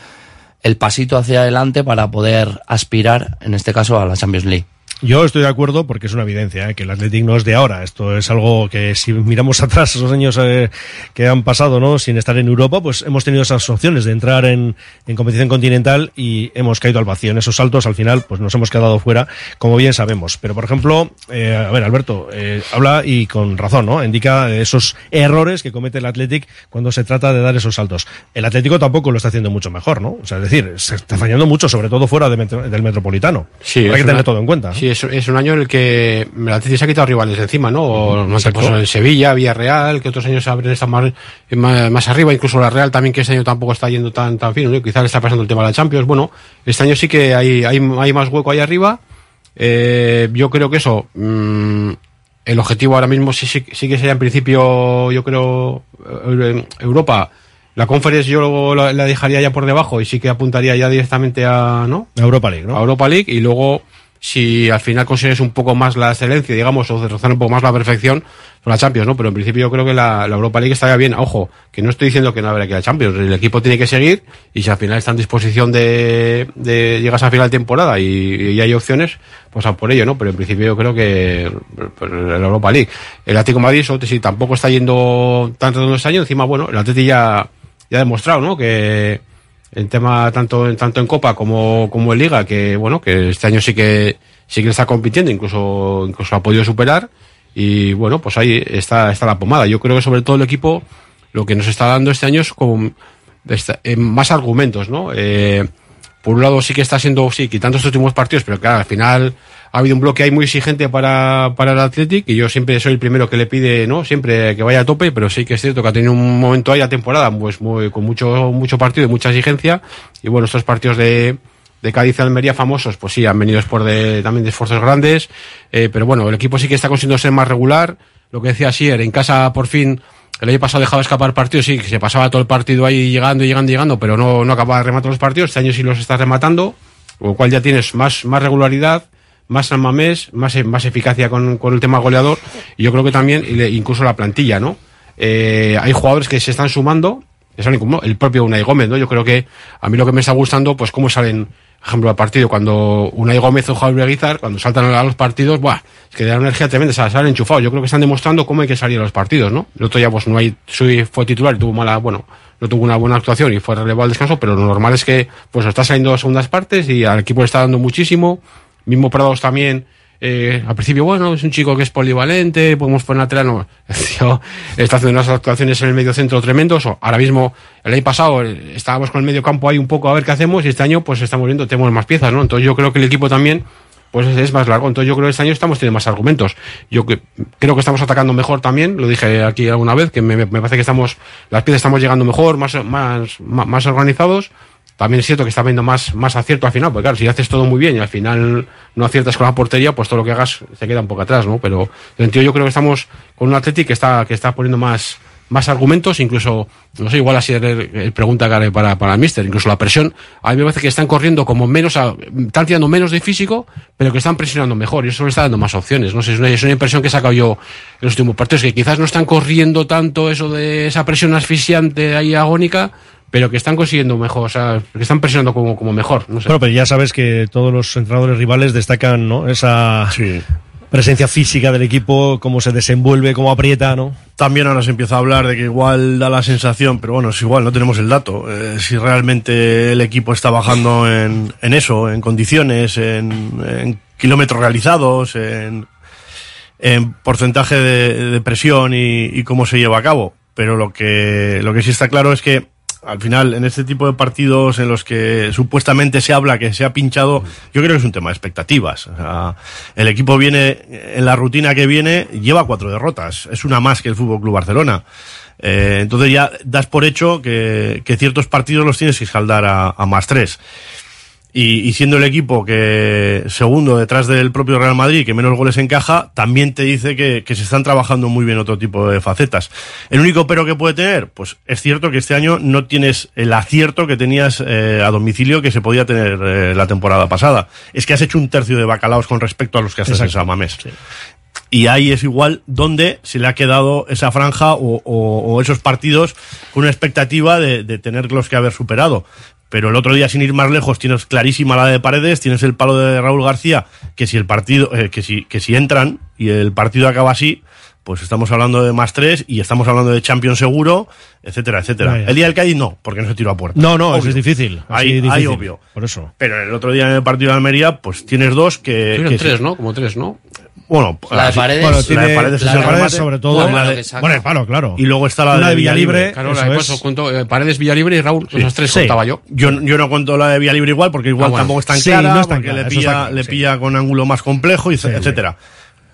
el pasito hacia adelante para poder aspirar, en este caso, a la Champions League. Yo estoy de acuerdo porque es una evidencia, ¿eh? que el Athletic no es de ahora. Esto es algo que si miramos atrás esos años eh, que han pasado, ¿no? Sin estar en Europa, pues hemos tenido esas opciones de entrar en, en competición continental y hemos caído al vacío. En esos saltos, al final, pues nos hemos quedado fuera, como bien sabemos. Pero, por ejemplo, eh, a ver, Alberto, eh, habla y con razón, ¿no? Indica esos errores que comete el Athletic cuando se trata de dar esos saltos. El Atlético tampoco lo está haciendo mucho mejor, ¿no? O sea, es decir, se está fallando mucho, sobre todo fuera de metro- del Metropolitano. Sí, es que tener una- todo en cuenta. ¿no? Sí, es, es un año en el que el Atleti se ha quitado rivales de encima, ¿no? O no sé, Exacto. pues en Sevilla, Villarreal, que otros años habrían estado más, más, más arriba, incluso la Real también, que este año tampoco está yendo tan, tan fino, ¿no? Quizás le está pasando el tema de la Champions. Bueno, este año sí que hay, hay, hay más hueco ahí arriba. Eh, yo creo que eso, mm, el objetivo ahora mismo sí, sí, sí que sería en principio, yo creo, eh, Europa. La Conference yo la, la dejaría ya por debajo y sí que apuntaría ya directamente a, ¿no? A Europa League, ¿no? A Europa League y luego si al final consigues un poco más la excelencia, digamos, o rozar un poco más la perfección, por la Champions, ¿no? Pero en principio yo creo que la, la Europa League estaría bien. Ojo, que no estoy diciendo que no habrá que ir a Champions. El equipo tiene que seguir y si al final está en disposición de, de llegas a final de temporada y, y hay opciones, pues a por ello, ¿no? Pero en principio yo creo que pues, la Europa League. El Atlético de Madrid, eso, sí, tampoco está yendo tan redondo este año. Encima, bueno, el Atlético ya, ya ha demostrado, ¿no? Que en tema tanto en tanto en Copa como, como en Liga, que bueno, que este año sí que sí que está compitiendo, incluso, incluso ha podido superar. Y bueno, pues ahí está, está la pomada. Yo creo que sobre todo el equipo lo que nos está dando este año es como eh, más argumentos, ¿no? Eh, por un lado sí que está siendo, sí, quitando estos últimos partidos, pero claro, al final ha habido un bloque ahí muy exigente para, para el Athletic y yo siempre soy el primero que le pide, ¿no? Siempre que vaya a tope, pero sí que es cierto que ha tenido un momento ahí la temporada, pues muy, con mucho, partido y mucha exigencia. Y bueno, estos partidos de, de Cádiz Almería famosos, pues sí, han venido después de, también de esfuerzos grandes, eh, pero bueno, el equipo sí que está consiguiendo ser más regular. Lo que decía Sier, en casa por fin, el año pasado dejaba escapar partidos, sí, que se pasaba todo el partido ahí llegando y llegando y llegando, pero no, no acababa de rematar los partidos. Este año sí los estás rematando, con lo cual ya tienes más, más regularidad, más San Mamés, más, más eficacia con, con el tema goleador, y yo creo que también, incluso la plantilla, ¿no? Eh, hay jugadores que se están sumando, el propio Unai Gómez, ¿no? Yo creo que a mí lo que me está gustando, pues cómo salen, ejemplo, al partido, cuando Unai Gómez o Javier Guizar, cuando saltan a los partidos, ¡buah! Es que da una energía tremenda, o sea, salen enchufados. Yo creo que están demostrando cómo hay que salir a los partidos, ¿no? El otro día, pues no hay, fue titular y tuvo mala, bueno, no tuvo una buena actuación y fue relevado al descanso, pero lo normal es que, pues está saliendo a segundas partes y al equipo le está dando muchísimo. Mismo Prados también, eh, al principio, bueno, es un chico que es polivalente, podemos poner lateral, no. Tío está haciendo unas actuaciones en el medio centro tremendos. Ahora mismo, el año pasado, eh, estábamos con el medio campo ahí un poco a ver qué hacemos y este año, pues estamos viendo, tenemos más piezas, ¿no? Entonces yo creo que el equipo también, pues es, más largo. Entonces yo creo que este año estamos teniendo más argumentos. Yo que, creo que estamos atacando mejor también, lo dije aquí alguna vez, que me, parece que estamos, las piezas estamos llegando mejor, más, más, más organizados. También es cierto que está habiendo más, más acierto al final, porque claro, si haces todo muy bien y al final no aciertas con la portería, pues todo lo que hagas se queda un poco atrás, ¿no? Pero en sentido yo creo que estamos con un Athletic que está, que está poniendo más, más argumentos, incluso, no sé, igual así el, pregunta para, para el mister, incluso la presión, a mí me parece que están corriendo como menos, a- están tirando menos de físico, pero que están presionando mejor, y eso le está dando más opciones, no sé, es una, es una impresión que he sacado yo en los últimos partidos, que quizás no están corriendo tanto eso de esa presión asfixiante ahí agónica, pero que están consiguiendo mejor, o sea, que están presionando como, como mejor, no sé. Bueno, pero ya sabes que todos los entrenadores rivales destacan ¿no? esa presencia física del equipo, cómo se desenvuelve, cómo aprieta, ¿no? También ahora se empieza a hablar de que igual da la sensación, pero bueno, es igual, no tenemos el dato. eh, si realmente el equipo está bajando en, en eso, en condiciones, en, en kilómetros realizados, en, en porcentaje de, de presión y, y cómo se lleva a cabo. Pero lo que, lo que sí está claro es que al final, en este tipo de partidos en los que supuestamente se habla que se ha pinchado, yo creo que es un tema de expectativas. O sea, el equipo viene, en la rutina que viene, lleva cuatro derrotas. Es una más que el Fútbol Club Barcelona. Eh, entonces ya das por hecho que, ciertos partidos los tienes que escaldar a, a más tres. Y, y siendo el equipo que segundo detrás del propio Real Madrid, que menos goles encaja, también te dice que, que se están trabajando muy bien otro tipo de facetas. El único pero que puede tener, pues es cierto que este año no tienes el acierto que tenías eh, a domicilio que se podía tener eh, la temporada pasada. Es que has hecho un tercio de bacalaos con respecto a los que haces en Exacto. San Mamés. Y ahí es igual donde se le ha quedado esa franja o, o- o esos partidos con una expectativa de, de tenerlos que haber superado. Pero el otro día, sin ir más lejos, tienes clarísima la de Paredes, tienes el palo de Raúl García, que si el partido, eh, que si, que si entran y el partido acaba así, pues estamos hablando de más tres y estamos hablando de Champions seguro, etcétera, etcétera. El día del Cádiz no, porque no se tiró a puerta. No, no, eso es difícil. así Ahí, ahí difícil. obvio. Por eso. Pero el otro día en el partido de Almería, pues tienes dos que. Que tres, sí. ¿no? Como tres, ¿no? Bueno, La de Paredes- bueno, Bueno, la de tiene- Paredes la es de el Paredes remate. sobre todo. Bueno, la la que de- saca. Bueno, el palo, claro. y luego está la, La de de Villalibre. Claro, la de junto, eh, Paredes, Villalibre y Raúl, esas tres Sí. contaba yo. Yo, yo no cuento la de Vía Libre igual, porque igual Ah, bueno. tampoco es tan Sí, clara, no es tan porque clara, le pilla, claro, le sí. pilla con ángulo más complejo, y Sí, etcétera.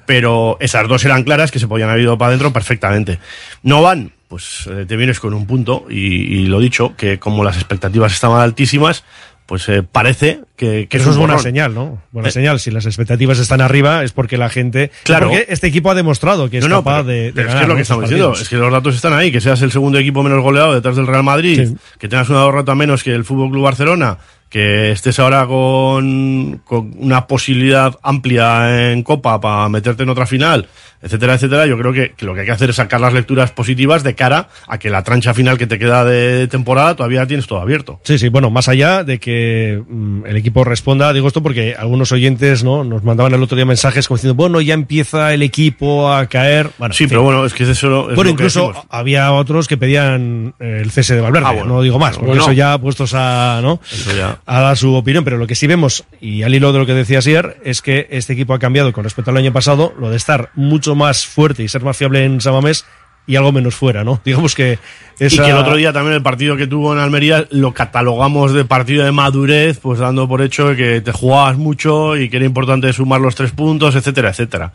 Pero esas dos eran claras que se podían haber ido para adentro perfectamente. No van, pues eh, te vienes con un punto, y, y lo dicho, que como las expectativas estaban altísimas, pues eh, parece que, que Eso es buena borrón. señal, ¿no? Buena Eh, señal. Si las expectativas están arriba es porque la gente. Claro. Porque este equipo ha demostrado que es No, no, capaz pero- de, de pero es que es lo que estamos diciendo, es que los datos están ahí, que seas el segundo equipo menos goleado detrás del Real Madrid, Sí. que tengas una derrota menos que el Fútbol Club Barcelona, que estés ahora con, con una posibilidad amplia en Copa para meterte en otra final, etcétera, etcétera. Yo creo que, que lo que hay que hacer es sacar las lecturas positivas de cara a que la trancha final que te queda de temporada todavía tienes todo abierto. Sí, sí, bueno, más allá de que mm, el equipo responda. Digo esto porque algunos oyentes no nos mandaban el otro día mensajes como diciendo, bueno, ya empieza el equipo a caer. Bueno, Sí, fin. pero bueno, es que eso es bueno, lo incluso había otros que pedían eh, el cese de Valverde. Ah, bueno. No digo más, porque Bueno. eso ya puestos a, ¿no? Eso ya. a dar su opinión. Pero lo que sí vemos, y al hilo de lo que decía ayer, es que este equipo ha cambiado con respecto al año pasado, lo de estar mucho más fuerte y ser más fiable en Samamés y algo menos fuera, ¿no? Digamos que Y que el otro día también el partido que tuvo en Almería lo catalogamos de partido de madurez, pues dando por hecho de que te jugabas mucho y que era importante sumar los tres puntos, etcétera, etcétera.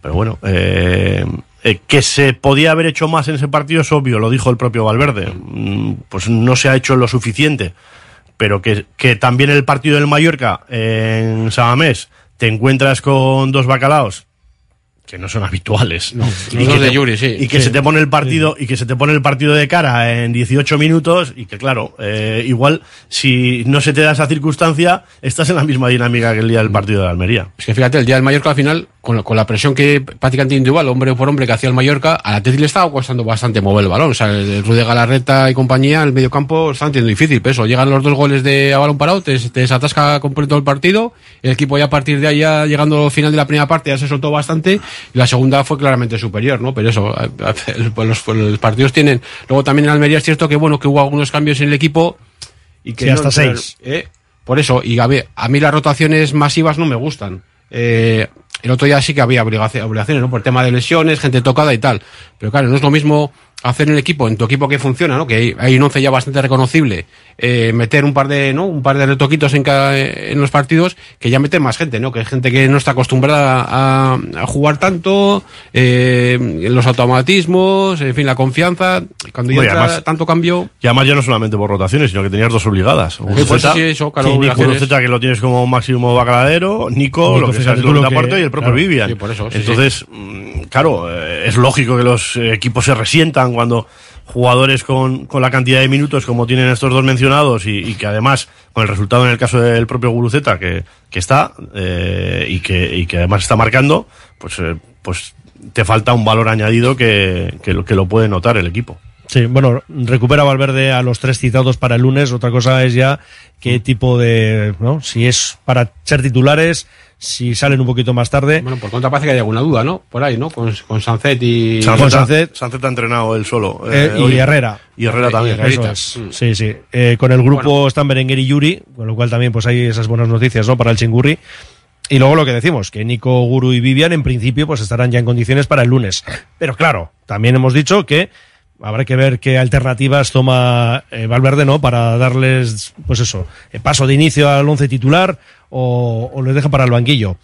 Pero bueno, eh, eh, que se podía haber hecho más en ese partido es obvio, lo dijo el propio Valverde. Mm, Pues no se ha hecho lo suficiente. Pero que, que también el partido del Mallorca en Samamés te encuentras con dos bacalaos que no son habituales los y, que te, Yuri, sí. y que Sí. se te pone el partido y que se te pone el partido de cara en 18 minutos y que claro eh, igual si no se te da esa circunstancia estás en la misma dinámica que el día del partido de Almería Es que fíjate, el día del Mallorca al final, con, la- con la presión que prácticamente individual, hombre por hombre, que hacía el Mallorca, al Atleti le estaba costando bastante mover el balón. O sea, el, Rude Galarreta y compañía, el medio campo, están teniendo difícil. Pero eso, llegan los dos goles de a balón parado, te, te desatasca completo el partido. El equipo ya a partir de ahí, ya llegando al final de la primera parte, ya se soltó bastante. Y la segunda fue claramente superior, ¿no? Pero eso, pues los, pues los partidos tienen. Luego también en Almería es cierto que, bueno, que hubo algunos cambios en el equipo. Y que Sí, hasta seis. eh, por eso, y a, ver, a mí las rotaciones masivas no me gustan. Eh, el otro día sí que había obligaci- obligaciones, ¿no? Por tema de lesiones, gente tocada y tal. Pero claro, no es lo mismo hacer en el equipo, en tu equipo que funciona, ¿no? Que hay, hay un once ya bastante reconocible, eh, meter un par de, ¿no? Un par de retoquitos en, cada, en los partidos, que ya meter más gente, ¿no? Que hay gente que no está acostumbrada a, a jugar tanto, eh, los automatismos, en fin, la confianza. Cuando ya Oye, entra además- tanto cambio, y además ya no solamente por rotaciones sino que tenías dos obligadas pues Guruceta, sí, eso, claro, y Nico que lo tienes como máximo bacaladero Nico, Nico, lo que sea que que- aporta y el propio claro. Vivian Sí, por eso, sí, entonces mm, claro eh, es lógico que los eh, equipos se resientan cuando jugadores con, con la cantidad de minutos como tienen estos dos mencionados y, que además con el resultado en el caso del propio Guruceta que, que está eh, y, que, y que además está marcando pues eh, pues te falta un valor añadido que, que, que lo puede notar el equipo Sí, bueno, recupera Valverde a los tres citados para el lunes. Otra cosa es ya qué tipo de, ¿no? Si es para ser titulares, si salen un poquito más tarde. bueno, por contra parece que hay alguna duda, ¿no? Por ahí, ¿no? Con, con Sancet y... Con Sancet. Sancet ha entrenado él solo Eh, eh, y hoy. Herrera. y Herrera Y también Herrera. Eso Mm. es. Sí, sí. Eh, con el grupo están Berenguer y Yuri, con lo cual también pues hay esas buenas noticias, ¿no? Para el Chingurri. Y luego lo que decimos, que Nico, Guru y Vivian en principio pues estarán ya en condiciones para el lunes. Pero claro, también hemos dicho que habrá que ver qué alternativas toma eh, Valverde, ¿no? Para darles, pues eso, eh, paso de inicio al once titular o, o les deja para el banquillo.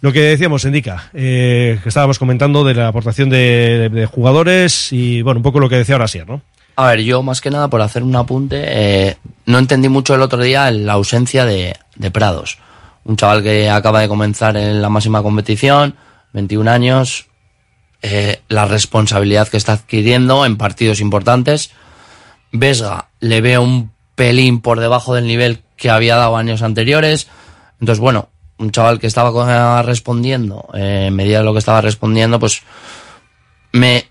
Lo que decíamos, indica, eh, que estábamos comentando de la aportación de, de jugadores y, bueno, un poco lo que decía ahora sí, ¿no? A ver, yo más que nada por hacer un apunte, eh, no entendí mucho el otro día la ausencia de, de Prados. Un chaval que acaba de comenzar en la máxima competición, 21 años, eh, la responsabilidad que está adquiriendo en partidos importantes. Vesga le veo un pelín por debajo del nivel que había dado años anteriores. Entonces, bueno, un chaval que estaba respondiendo, eh, en medida de lo que estaba respondiendo, pues me,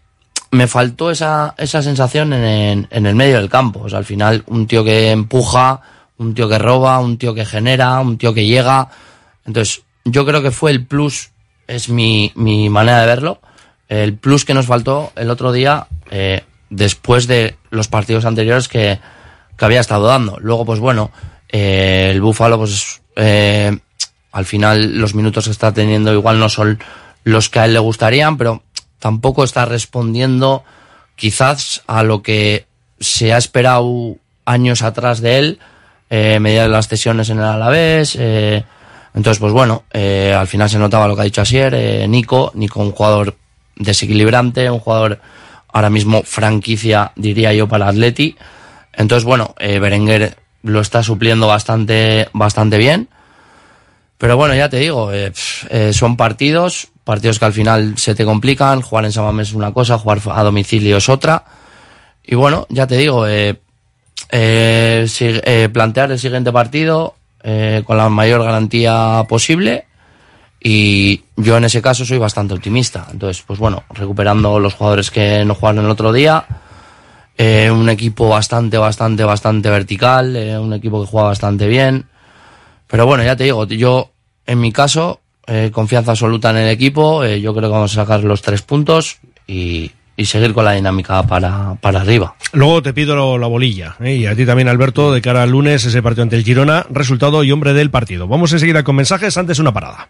me faltó esa, esa sensación en, en- en el medio del campo. O sea, al final, un tío que empuja, un tío que roba, un tío que genera, un tío que llega. Entonces, yo creo que fue el plus, es mi, mi manera de verlo, el plus que nos faltó el otro día eh, después de los partidos anteriores que, que había estado dando. Luego, pues bueno, eh, el Búfalo, pues eh, al final los minutos que está teniendo igual no son los que a él le gustarían, pero tampoco está respondiendo quizás a lo que se ha esperado años atrás de él, eh, medida de las cesiones en el Alavés. eh, entonces, pues bueno, eh, al final se notaba lo que ha dicho Asier, Nico, Nico un jugador desequilibrante, un jugador ahora mismo franquicia, diría yo, para Atleti. Entonces, bueno, eh, Berenguer lo está supliendo bastante, bastante bien. Pero bueno, ya te digo, eh, eh, son partidos, partidos que al final se te complican. Jugar en Samamés es una cosa, jugar a domicilio es otra. Y bueno, ya te digo, plantear el siguiente partido con la mayor garantía posible. Y yo en ese caso soy bastante optimista. Entonces, pues bueno, recuperando los jugadores que no jugaron el otro día. eh, un equipo bastante, bastante, bastante vertical. eh, un equipo que juega bastante bien. Pero bueno, ya te digo, yo en mi caso, eh, confianza absoluta en el equipo, yo creo que vamos a sacar los tres puntos y, y seguir con la dinámica para, para arriba. Luego te pido la bolilla, y a ti también, Alberto, de cara al lunes, ese partido ante el Girona, resultado y hombre del partido. Vamos enseguida con mensajes, antes una parada.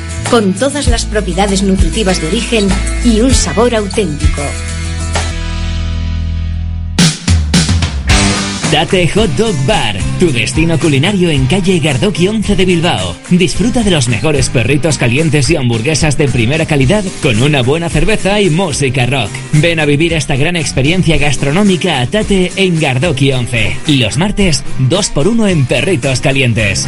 con todas las propiedades nutritivas de origen y un sabor auténtico. Tate Hot Dog Bar, tu destino culinario en calle Gardoki 11 de Bilbao. Disfruta de los mejores perritos calientes y hamburguesas de primera calidad con una buena cerveza y música rock. Ven a vivir esta gran experiencia gastronómica a Tate en Gardoki 11. Los martes, 2x1 en perritos calientes.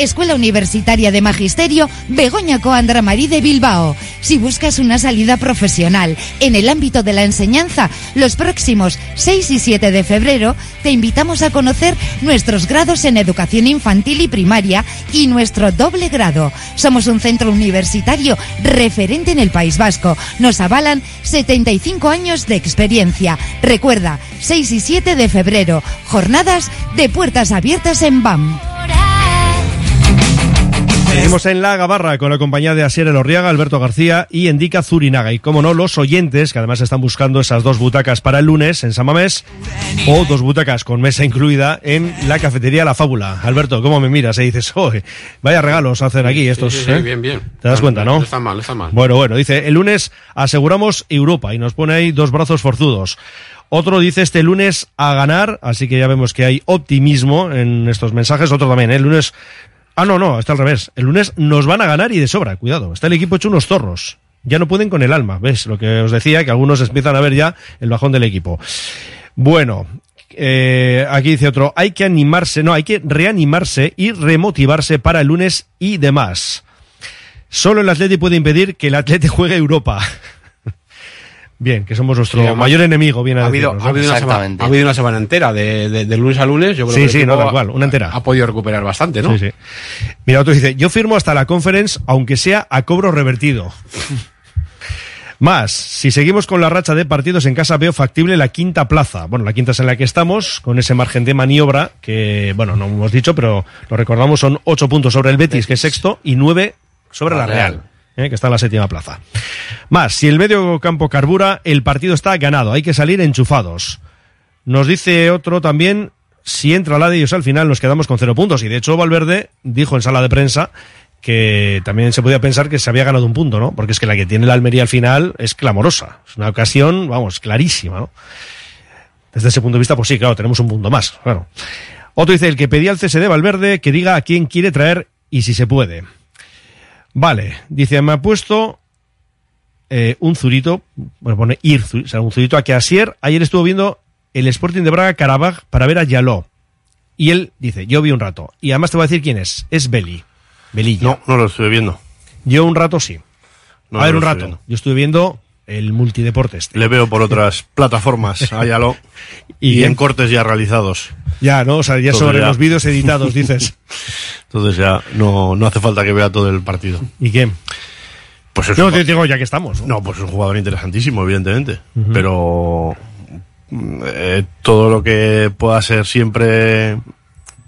Escuela Universitaria de Magisterio Begoña Coandra Marí de Bilbao. Si buscas una salida profesional en el ámbito de la enseñanza, los próximos 6 y 7 de febrero te invitamos a conocer nuestros grados en educación infantil y primaria y nuestro doble grado. Somos un centro universitario referente en el País Vasco. Nos avalan 75 años de experiencia. Recuerda, 6 y 7 de febrero, jornadas de puertas abiertas en BAM. Seguimos en La Gabarra con la compañía de Asier Elorriaga, Alberto García y Endica Zurinaga. Y como no, los oyentes, que además están buscando esas dos butacas para el lunes en San Mamés, o dos butacas con mesa incluida en la cafetería La Fábula. Alberto, ¿cómo me miras? Y dices, "Oye, vaya regalos hacen aquí estos. Sí, sí, sí, ¿eh? bien, bien. ¿Te das cuenta, no? No está mal, está mal. Bueno, bueno, dice, el lunes aseguramos Europa y nos pone ahí dos brazos forzudos. Otro dice este lunes a ganar, así que ya vemos que hay optimismo en estos mensajes. Otro también, ¿eh? el lunes... Ah, no, no, está al revés. El lunes nos van a ganar y de sobra, cuidado. Está el equipo hecho unos zorros. Ya no pueden con el alma, ¿ves? Lo que os decía, que algunos empiezan a ver ya el bajón del equipo. Bueno, eh, aquí dice otro, hay que animarse, no, hay que reanimarse y remotivarse para el lunes y demás. Solo el Atleti puede impedir que el Atleti juegue Europa. Bien, que somos nuestro Sí, además, mayor enemigo, viene a ha habido, decirnos, ha, ¿no? habido una semana, ha habido una semana entera, de, de- de lunes a lunes. Yo creo Sí, que sí, no, tal ha- cual, una entera. Ha podido recuperar bastante, ¿no? Sí, sí. Mira, otro dice, yo firmo hasta la conference, aunque sea a cobro revertido. Más, si seguimos con la racha de partidos en casa, veo factible la quinta plaza. Bueno, la quinta es en la que estamos, con ese margen de maniobra, que, bueno, no hemos dicho, pero lo recordamos, son ocho puntos sobre el Betis, que es sexto, y nueve sobre la La Real, Real. Eh, que está en la séptima plaza. Más, si el medio campo carbura, el partido está ganado, hay que salir enchufados. Nos dice otro también, si entra la de ellos al final nos quedamos con cero puntos. Y de hecho Valverde dijo en sala de prensa que también se podía pensar que se había ganado un punto, ¿no? Porque es que la que tiene la Almería al final es clamorosa. Es una ocasión, vamos, clarísima, ¿no? Desde ese punto de vista, pues sí, claro, tenemos un punto más, claro. Otro dice, el que pedía el cese de Valverde, que diga a quién quiere traer y si se puede. Vale, dice, me ha puesto eh, un zurito, bueno, pone ir, o sea, un zurito a que Asier ayer estuvo viendo el Sporting de Braga Carabaj para ver a Yaló. Y él dice, yo vi un rato. Y además te voy a decir quién es. Es Beli. Belilla. No, no lo estuve viendo. Yo un rato sí. No, a ver, no un rato. Yo estuve viendo el multideportes. Le veo por otras plataformas, háyalo. Y y, en cortes ya realizados. Ya, ¿no? O sea, ya Entonces sobre ya- los vídeos editados, dices. Entonces ya no, no hace falta que vea todo el partido. ¿Y qué? Pues es No, un te digo ya que estamos. No, pues es un jugador interesantísimo, evidentemente. Ujú. Pero mm, eh, todo lo que pueda ser siempre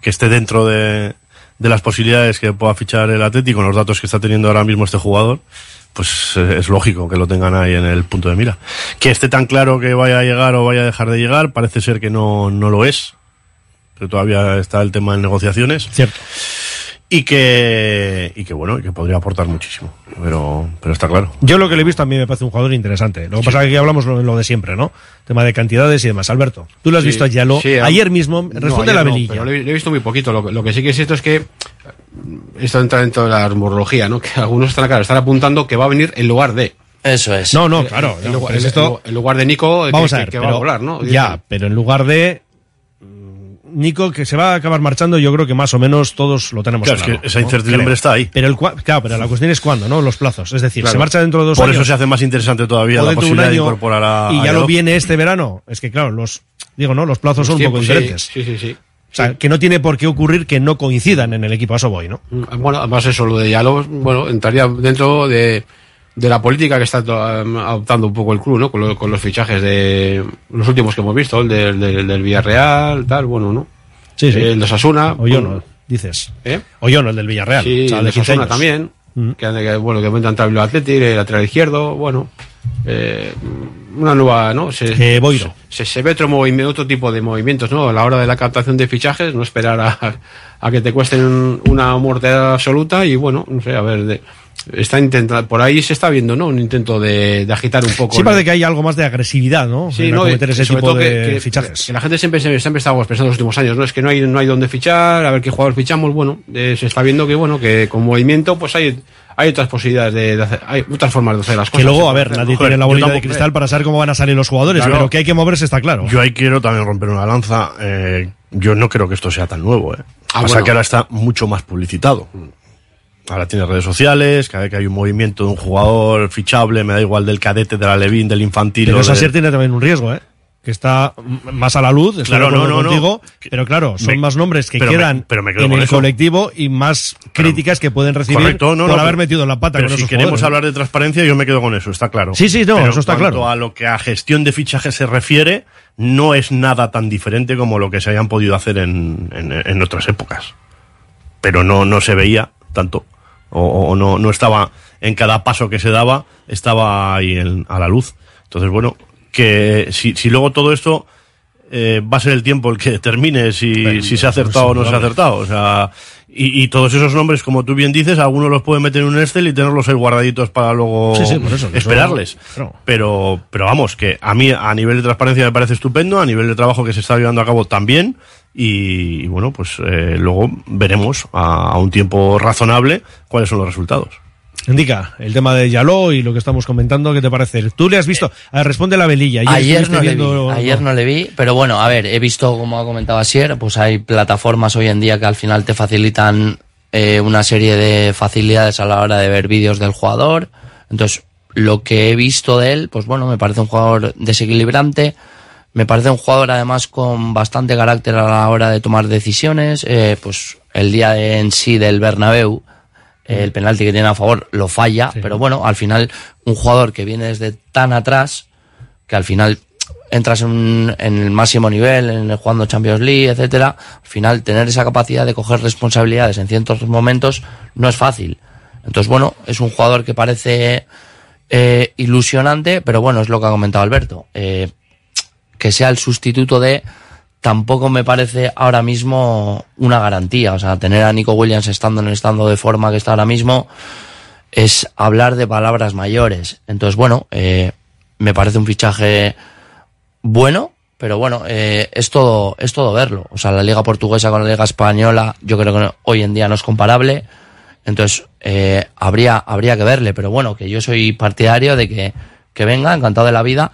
que esté dentro de, de las posibilidades que pueda fichar el Atlético, los datos que está teniendo ahora mismo este jugador, pues eh, es lógico que lo tengan ahí en el punto de mira. Que esté tan claro que vaya a llegar o vaya a dejar de llegar, parece ser que no, no lo es. Pero todavía está el tema en negociaciones. Cierto. Y que, y que bueno, y que podría aportar muchísimo. Pero, pero está claro. Yo lo que le he visto a mí me parece un jugador interesante. Lo que pasa es que aquí hablamos lo, lo de siempre, ¿no? Tema de cantidades y demás. Alberto, tú lo has Sí, visto a Yalo. sí, a- ayer mismo, No, responde ayer la no, velilla. pero lo he, lo he visto muy poquito. Lo, que- lo que sí que es cierto es que esto entra dentro de la rumorología, ¿no? Que algunos están, claro, están apuntando que va a venir en lugar de. Eso es. No, no, claro. En no, lugar, es en- esto- en lugar de Nico, que- Vamos que, a ver, que pero- va a volar, ¿no? Ya, pero en lugar de mm, Nico, que se va a acabar marchando, yo creo que más o menos todos lo tenemos Claro, es claro. que esa incertidumbre está ahí. Pero el, cua- claro, pero la cuestión es cuándo, ¿no? Los plazos. Es decir, Claro. se marcha dentro de dos Por años. eso se hace más interesante todavía la posibilidad de incorporar a. y a ya lo viene este verano. Es que claro, los digo, ¿no? Los plazos son un poco sí, diferentes. Sí, sí, sí. O sea, que no tiene por qué ocurrir que no coincidan en el equipo a eso voy, ¿no? Mm, Bueno, además eso, lo de Yalo, bueno, entraría dentro de, de la política que está em, adoptando un poco el club, ¿no? Con, lo- con los fichajes de los últimos que hemos visto, el del, del, del Villarreal, tal, bueno, ¿no? Sí, sí. El de Sasuna. O yo no, dices. ¿Eh? O yo no, el del Villarreal. Sí, o sea, el de 15 Sasuna también. Mm. Que, que, bueno, que aumentan entrar el Atlético, el lateral izquierdo, bueno. eh, una nueva, ¿no? Se, Eh, Boiro. Se, se ve otro, movimiento, otro tipo de movimientos, ¿no? A la hora de la captación de fichajes, no esperar a, a que te cuesten una mortera absoluta y bueno, no sé, a ver, de- está intentando, por ahí se está viendo, ¿no? Un intento de, de agitar un poco. Sí parece que hay algo más de agresividad, ¿no? Sí, en no, acometer y ese sobre tipo todo de que, que- fichajes. que la gente siempre, siempre, siempre estamos pensando en los últimos años, ¿no? Es que no hay, no hay dónde fichar, a ver qué jugador fichamos, bueno, eh, se está viendo que, bueno, que con movimiento, pues hay, hay otras posibilidades de, de hacer, hay otras formas de hacer las cosas. Que luego, a ver, nadie tiene la bolita de cristal para saber cómo van a salir los jugadores, Claro. pero que hay que moverse está claro. Yo ahí quiero también romper una lanza. eh, yo no creo que esto sea tan nuevo. Eh. Ah, o sea bueno. que ahora está mucho más publicitado. Ahora tiene redes sociales, cada vez que hay un movimiento de un jugador fichable, me da igual del cadete, de la Levín, del infantil. Pero de- Sasier tiene también un riesgo, ¿eh? Que está más a la luz, Claro, no, no, no. contigo, pero claro, son Me- más nombres que pero me- quedan pero me quedo en el eso. colectivo y más críticas que pueden recibir Correcto, no, por no, haber metido en la pata pero con si esos queremos jugadores. hablar de transparencia, yo me quedo con eso, está claro. Sí, sí, no, eso está cuanto claro. a lo que a gestión de fichajes se refiere, no es nada tan diferente como lo que se hayan podido hacer en, en, en otras épocas. Pero no, no se veía tanto, o, o no, no estaba en cada paso que se daba, estaba ahí en- a la luz. Entonces, bueno, que si, si luego todo esto eh, va a ser el tiempo el que determine si, si se ha acertado o no se ha acertado. O sea, y, y todos esos nombres, como tú bien dices, algunos los pueden meter en un Excel y tenerlos ahí guardaditos para luego Sí, sí, por eso, que eso- esperarles. Pero, pero vamos, que a mí a nivel de transparencia me parece estupendo, a nivel de trabajo que se está llevando a cabo también. Y, y bueno, pues eh, luego veremos a, a un tiempo razonable cuáles son los resultados. Indica el tema de Yaló y lo que estamos comentando, ¿qué te parece? Tú le has visto, a ver, responde la velilla. Ayer no, le vi, ayer no le vi, pero bueno, a ver, he visto, como ha comentado Asier, pues hay plataformas hoy en día que al final te facilitan eh, una serie de facilidades a la hora de ver vídeos del jugador. Entonces, lo que he visto de él, pues bueno, me parece un jugador desequilibrante, me parece un jugador además con bastante carácter a la hora de tomar decisiones, eh, pues el día de- en sí del Bernabéu, eh, el penalti que tiene a favor lo falla, pero bueno, al final un jugador que viene desde tan atrás, que al final entras en, en el máximo nivel, en el jugando Champions League, etcétera, al final tener esa capacidad de coger responsabilidades en ciertos momentos no es fácil. Entonces, bueno, es un jugador que parece eh, ilusionante, pero bueno, es lo que ha comentado Alberto. Eh, que sea el sustituto de tampoco me parece ahora mismo una garantía. O sea, tener a Nico Williams estando en el estado de forma que está ahora mismo es hablar de palabras mayores. Entonces, bueno, eh, me parece un fichaje bueno, pero bueno, eh, es todo, es todo verlo. O sea, la liga portuguesa con la liga española, yo creo que hoy en día no es comparable. Entonces, eh, habría, habría que verle, pero bueno, que yo soy partidario de que, que venga, encantado de la vida,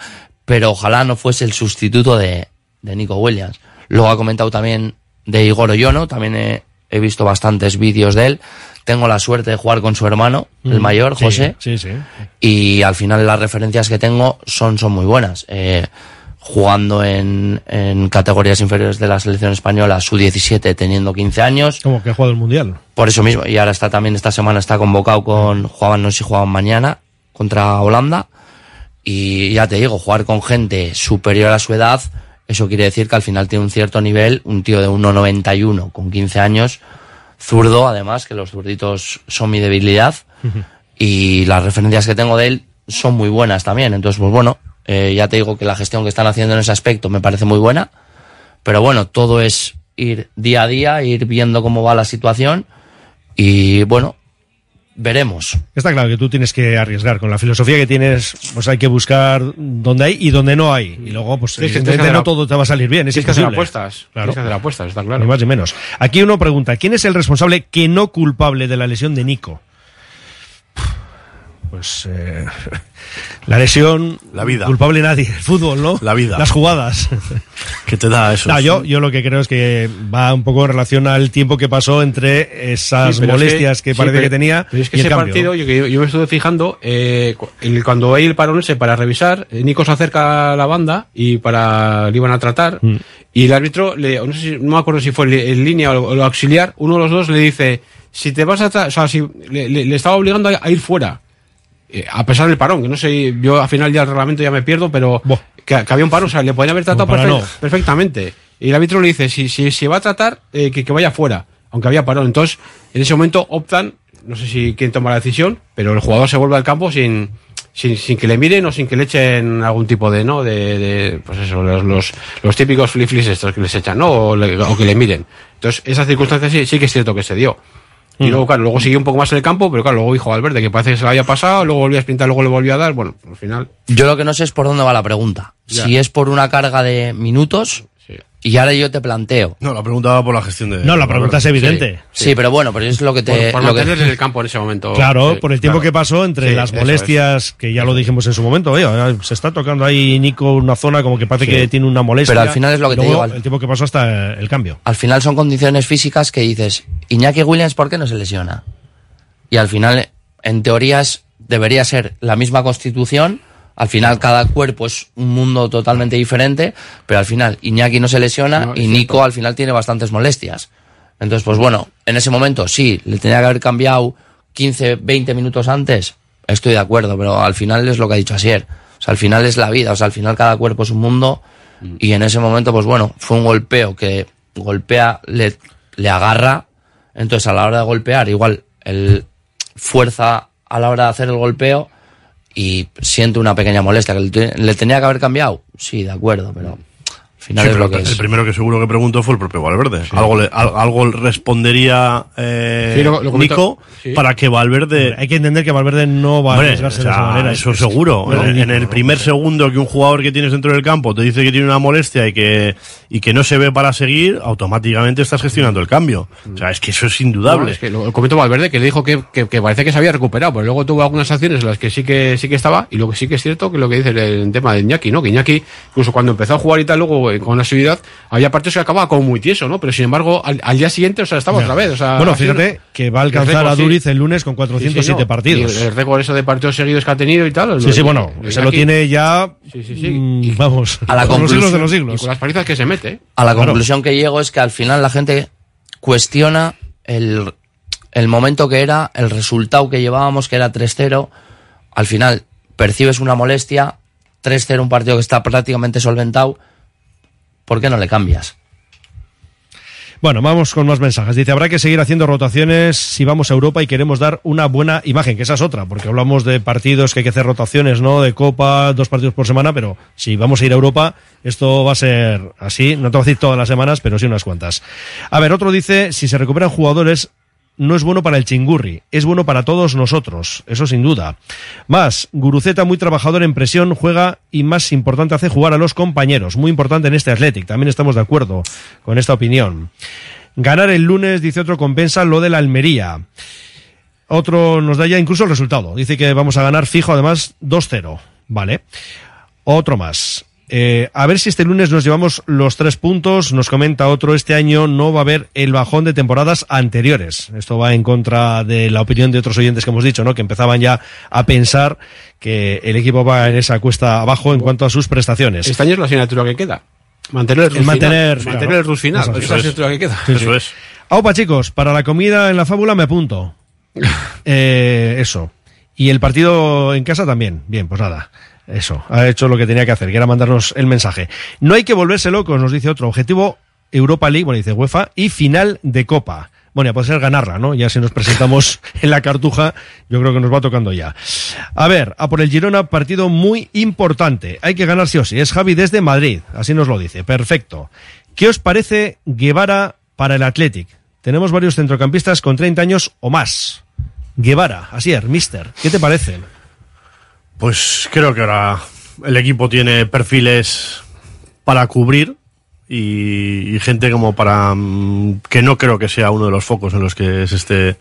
pero ojalá no fuese el sustituto de, de Nico Williams. Luego ha comentado también de Igor Oyono, también he, he visto bastantes vídeos de él. Tengo la suerte de jugar con su hermano, el Mm, mayor, sí, José. Sí, sí. Y al final las referencias que tengo son, son muy buenas. Eh, jugando en, en categorías inferiores de la selección española, su 17 teniendo 15 años. Como que ha jugado el mundial. Por eso mismo. Y ahora está también esta semana está convocado con, jugaban, no sé si jugaban mañana, contra Holanda. Y ya te digo, jugar con gente superior a su edad, eso quiere decir que al final tiene un cierto nivel, un tío de 1,91 con 15 años, zurdo además, que los zurditos son mi debilidad. Y las referencias que tengo de él son muy buenas también. Entonces, pues bueno, eh, ya te digo que la gestión que están haciendo en ese aspecto me parece muy buena. Pero bueno, todo es ir día a día, ir viendo cómo va la situación. Y bueno, veremos. Está claro que tú tienes que arriesgar. Con la filosofía que tienes, pues hay que buscar donde hay y donde no hay. Y luego, pues Tienes que- evidentemente tienes que no todo te va a salir bien. Es que hacer apuestas. Claro. Que hacer apuestas, está claro. Ni más ni menos. Aquí uno pregunta, ¿quién es el responsable que no culpable de la lesión de Nico? Pues eh, la lesión, La vida. culpable nadie, el fútbol, ¿no? La vida. Las jugadas. que te da eso. No, yo, yo lo que creo es que va un poco en relación al tiempo que pasó entre esas Sí, pero es molestias que, sí, parece pero- que tenía pero es que y el ese cambio, partido, yo, yo, me estuve fijando, eh, cu- el- cuando hay el parón ese para revisar, eh, Nico se acerca a la banda y para le iban a tratar. Mm. Y el árbitro, le, no, sé si- no me acuerdo si fue el- en línea o, o auxiliar, uno de los dos le dice: Si te vas a. O sea, si le, le- le estaba obligando a, a ir fuera. Eh, a pesar del parón, que no sé, yo al final ya el reglamento ya me pierdo, pero que, que había un parón, o sea, le podían haber tratado perfect- no. perfectamente. Y el árbitro le dice, si, si, si va a tratar, eh, que, que vaya fuera, aunque había parón. Entonces, en ese momento optan, no sé si quién toma la decisión, pero el jugador se vuelve al campo sin, sin, sin que le miren o sin que le echen algún tipo de, ¿no? De, de pues eso, los, los, los típicos flip-flips estos que les echan, ¿no? O, le- o que le miren. Entonces, esa circunstancia sí, sí que es cierto que se dio. Y Mm. luego, claro, luego siguió un poco más en el campo, pero claro, luego dijo Valverde que parece que se lo había pasado, luego volvió a sprintar, luego le volvió a dar, bueno, al final. Yo lo que no sé es por dónde va la pregunta. Ya. Si es por una carga de minutos, y ahora yo te planteo. No, la pregunta va por la gestión de. No, la pregunta es evidente. Sí, sí, pero bueno, pero es lo que te. Por, por lo que- en el campo en ese momento. Claro, Sí, por el tiempo claro. que pasó entre Sí, las molestias, que ya lo dijimos en su momento, oye, se está tocando ahí Nico una zona como que parece Sí. que tiene una molestia. Pero al final es lo que te digo, al- El tiempo que pasó hasta el cambio. al final son condiciones físicas que dices, Iñaki Williams, ¿por qué no se lesiona? Y al final, en teorías, debería ser la misma constitución. Al final, cada cuerpo es un mundo totalmente diferente, pero al final, Iñaki no se lesiona No, y Nico al final tiene bastantes molestias. Entonces, pues bueno, en ese momento sí, le tenía que haber cambiado 15, 20 minutos antes, estoy de acuerdo, pero al final es lo que ha dicho Asier. O sea, al final es la vida, o sea, al final cada cuerpo es un mundo y en ese momento, pues bueno, fue un golpeo que golpea, le, le agarra, entonces a la hora de golpear, igual, el fuerza a la hora de hacer el golpeo y siente una pequeña molestia. que le, te- le tenía que haber cambiado? Sí, de acuerdo, pero final Sí, es pero lo que el primero que seguro que preguntó fue el propio Valverde. Algo, le- al- algo respondería eh, Sí, lo- lo comentó- Nico sí. para que Valverde. Hay que entender que Valverde no va a arriesgarse o sea, de esa manera. Eso Es- seguro. es en, el ¿no? primer segundo que un jugador que tienes dentro del campo te dice que tiene una molestia y que, y que no se ve para seguir, automáticamente estás gestionando el cambio. O sea, es que eso es indudable. Es que lo, lo comentó Valverde que le dijo que, que, que parece que se había recuperado, pero luego tuvo algunas acciones en las que sí que sí que estaba, y lo que sí que es cierto que lo que dice el, el tema de Iñaki, ¿no? Que Iñaki, incluso cuando empezó a jugar y tal, luego eh, con asiduidad, había partidos que acababa como muy tieso, ¿no? Pero sin embargo, al, al día siguiente, o sea, estaba Ya. otra vez. O sea, bueno, sido- fíjate que va a alcanzar récord, a sí. Duriz el lunes con Sí, 407 sí, no. partidos. Y el, el récord eso de partidos seguidos que ha tenido y tal. Sí, sí, bueno, se lo tiene ya. Sí, sí, sí. mm, vamos, A la con los conclusión- siglos de los Y siglos. con las palizas que se mete. ¿eh? A la Claro. conclusión que llego es que al final la gente cuestiona el, el momento que era, el resultado que llevábamos, que era 3-0. Al final percibes una molestia, 3-0, un partido que está prácticamente solventado. ¿Por qué no le cambias? Bueno, vamos con más mensajes. Dice, habrá que seguir haciendo rotaciones si vamos a Europa y queremos dar una buena imagen, que esa es otra, porque hablamos de partidos que hay que hacer rotaciones, ¿no? De Copa, dos partidos por semana, pero si vamos a ir a Europa, esto va a ser así, no te voy a decir todas las semanas, pero sí unas cuantas. A ver, otro dice, si se recuperan jugadores, no es bueno para el chingurri, es bueno para todos nosotros, eso sin duda. Más, Guruceta muy trabajador en presión, juega y más importante hace jugar a los compañeros, muy importante en este Athletic, también estamos de acuerdo con esta opinión. Ganar el lunes, dice otro, compensa lo de la Almería. Otro nos da ya incluso el resultado, dice que vamos a ganar fijo además 2-0, vale. Otro más. Eh, a ver si este lunes nos llevamos los tres puntos. Nos comenta otro, este año no va a haber el bajón de temporadas anteriores. Esto va en contra de la opinión de otros oyentes que hemos dicho, ¿no? Que empezaban ya a pensar que el equipo va en esa cuesta abajo en cuanto a sus prestaciones. Este año es la asignatura que queda. Mantener el, El mantener- final. Mantener claro. el final. Eso es. es la asignatura que queda. Sí, sí. Aupa, chicos, para la comida en la fábula me apunto. Eh, eso. Y el partido en casa también. Bien, pues nada. Eso. Ha hecho lo que tenía que hacer, que era mandarnos el mensaje. No hay que volverse locos, nos dice otro. Objetivo Europa League, bueno, dice UEFA, y final de Copa. Bueno, ya puede ser ganarla, ¿no? Ya si nos presentamos en la cartuja, yo creo que nos va tocando ya. A ver, a por el Girona, partido muy importante. Hay que ganar sí o sí. Es Javi desde Madrid, así nos lo dice. Perfecto. ¿Qué os parece Guevara para el Athletic? Tenemos varios centrocampistas con 30 años o más. Guevara, así es, mister. ¿Qué te parece? Pues creo que ahora el equipo tiene perfiles para cubrir y, gente como para mm, que no creo que sea uno de los focos en los que se esté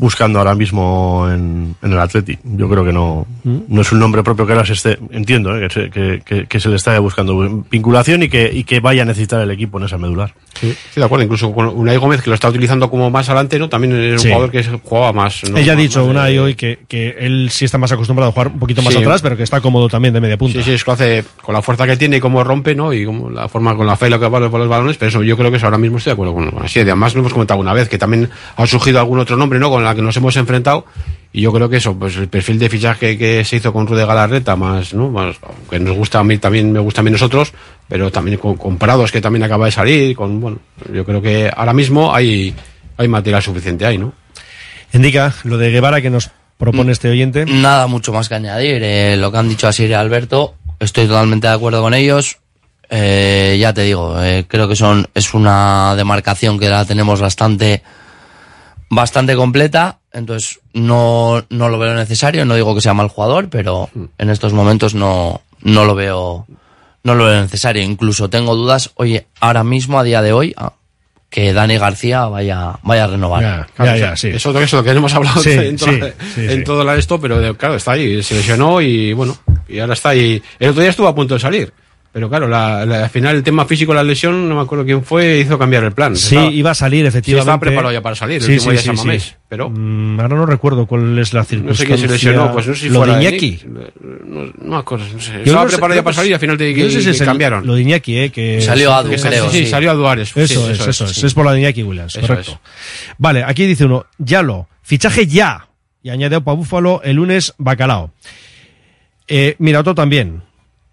buscando ahora mismo en, en el Athletic. Yo creo que no, no es un nombre propio que ahora se esté, entiendo, ¿eh? que, se, que, que- que se le está buscando vinculación y que, y que vaya a necesitar el equipo en esa medular. Sí, estoy de acuerdo. Incluso con Unai Gómez, que lo está utilizando como más adelante, ¿no? También es un Sí. jugador que jugaba más. ¿no? Ella ha dicho más una de- y hoy que, que él sí está más acostumbrado a jugar un poquito más Sí. atrás, pero que está cómodo también de media punta. Sí, sí, es que lo hace con la fuerza que tiene y cómo rompe, ¿no? Y como la forma con la fe y lo que vale por los balones, pero eso yo creo que eso ahora mismo estoy de acuerdo con, con así. Además lo hemos comentado una vez, que también ha surgido algún otro nombre, ¿no? Con la que nos hemos enfrentado. Y yo creo que eso, pues el perfil de fichaje que se hizo con Rude Galarreta, más, ¿no? Más, que nos gusta a mí, también me gusta a mí nosotros, pero también con, con Prados, que también acaba de salir, con, bueno, yo creo que ahora mismo hay, hay material suficiente ahí, ¿no? Indica lo de Guevara que nos propone este oyente. Nada mucho más que añadir. Eh, lo que han dicho así Alberto, estoy totalmente de acuerdo con ellos. Eh, ya te digo, eh, creo que son es una demarcación que la tenemos bastante bastante completa. Entonces no, no lo veo necesario. No digo que sea mal jugador, pero en estos momentos no, no lo veo no lo veo necesario. Incluso tengo dudas. Oye, ahora mismo a día de hoy ah, que Dani García vaya vaya a renovar. Claro, eso- Eso, eso lo que hemos hablado Sí, en, todo, sí, la- sí, en sí. todo la esto, pero claro, está ahí, se lesionó y bueno, y ahora está ahí. El otro día estuvo a punto de salir. Pero claro, la, la- al final el tema físico, la lesión, no me acuerdo quién fue, hizo cambiar el plan. Sí, Estaba- iba a salir, Sí, efectivamente. estaba preparado ya para salir, el Sí, último sí, día de sí, San sí. Mamés, pero- Mm, ahora no recuerdo cuál es la No sé circunstancia. quién se lesionó, pues no sé si Lo de Iñaki. No, no me acuerdo, no sé. Yo Estaba no sé, preparado ya para que salir y al final te, no sé si que el- cambiaron. Lo de Iñaki, eh, que Salió Adu, que- creo, Sí, sí. salió Adu Ares. Eso Sí, es, eso eso es, es. sí. Es por la de Iñaki Williams, Eso correcto. Vale, aquí dice uno, Yalo, fichaje ya. Y añadió para Búfalo el lunes Bacalao. Eh, mira, otro también.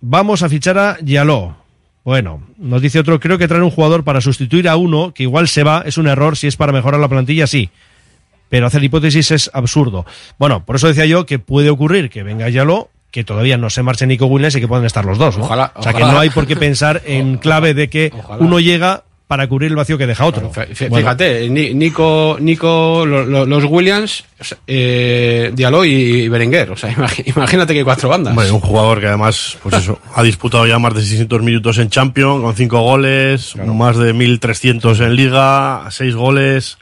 Vamos a fichar a Yaló. Bueno, nos dice otro, creo que traer un jugador para sustituir a uno, que igual se va, es un error, si es para mejorar la plantilla, sí. Pero hacer hipótesis es absurdo. Bueno, por eso decía yo que puede ocurrir que venga Yaló, que todavía no se marche Nico Williams y que puedan estar los dos, ¿no? Ojalá, o sea, que ojalá. no hay por qué pensar en clave de que uno llega para cubrir el vacío que deja otro. Fíjate, Ni- Nico, Nico lo- lo- los Williams, eh, Diallo y, Berenguer. O sea, imagínate que hay cuatro bandas. Bueno, un jugador que además, pues eso, ha disputado ya más de 600 minutos en Champions, con 5 goles, más de 1300 en Liga, 6 goles.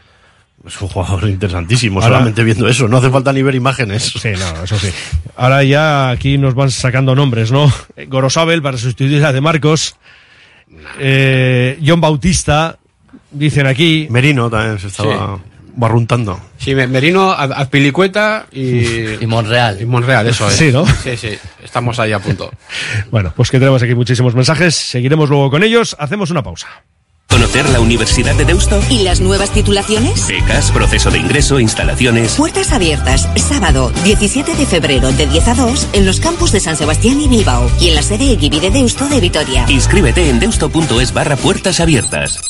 Es un jugador interesantísimo, Ahora- solamente viendo eso. No hace falta ni ver imágenes. Sí, no, eso sí. Ahora ya aquí nos van sacando nombres, ¿no? Eh, Gorosabel para sustituir a De Marcos. Eh, John Bautista, dicen aquí. Merino también se estaba barruntando. Sí, Me- Merino, Az- Azpilicueta y... Y Monreal. Y Monreal, eso es. Sí, ¿no? Sí, sí, estamos ahí a punto. Bueno, pues que tenemos aquí muchísimos mensajes. Seguiremos luego con ellos. Hacemos una pausa. ¿Conocer la Universidad de Deusto? ¿Y las nuevas titulaciones? Becas, proceso de ingreso, instalaciones. Puertas abiertas, sábado 17 de febrero de 10 a 2 en los campus de San Sebastián y Bilbao y en la sede Equivi de Deusto de Vitoria. Inscríbete en deusto.es barra puertas abiertas.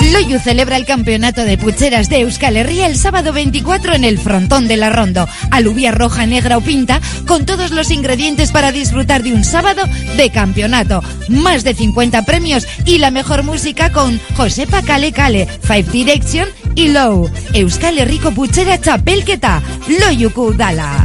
Loyu celebra el campeonato de pucheras de Euskal Herria el sábado 24 en el frontón de la Rondo. Alubia roja, negra o pinta, con todos los ingredientes para disfrutar de un sábado de campeonato. Más de 50 premios y la mejor música con Josepa Kale Kale, Five Direction y Low. Euskal Herriko puchera txapelketa, Loyuku Dala.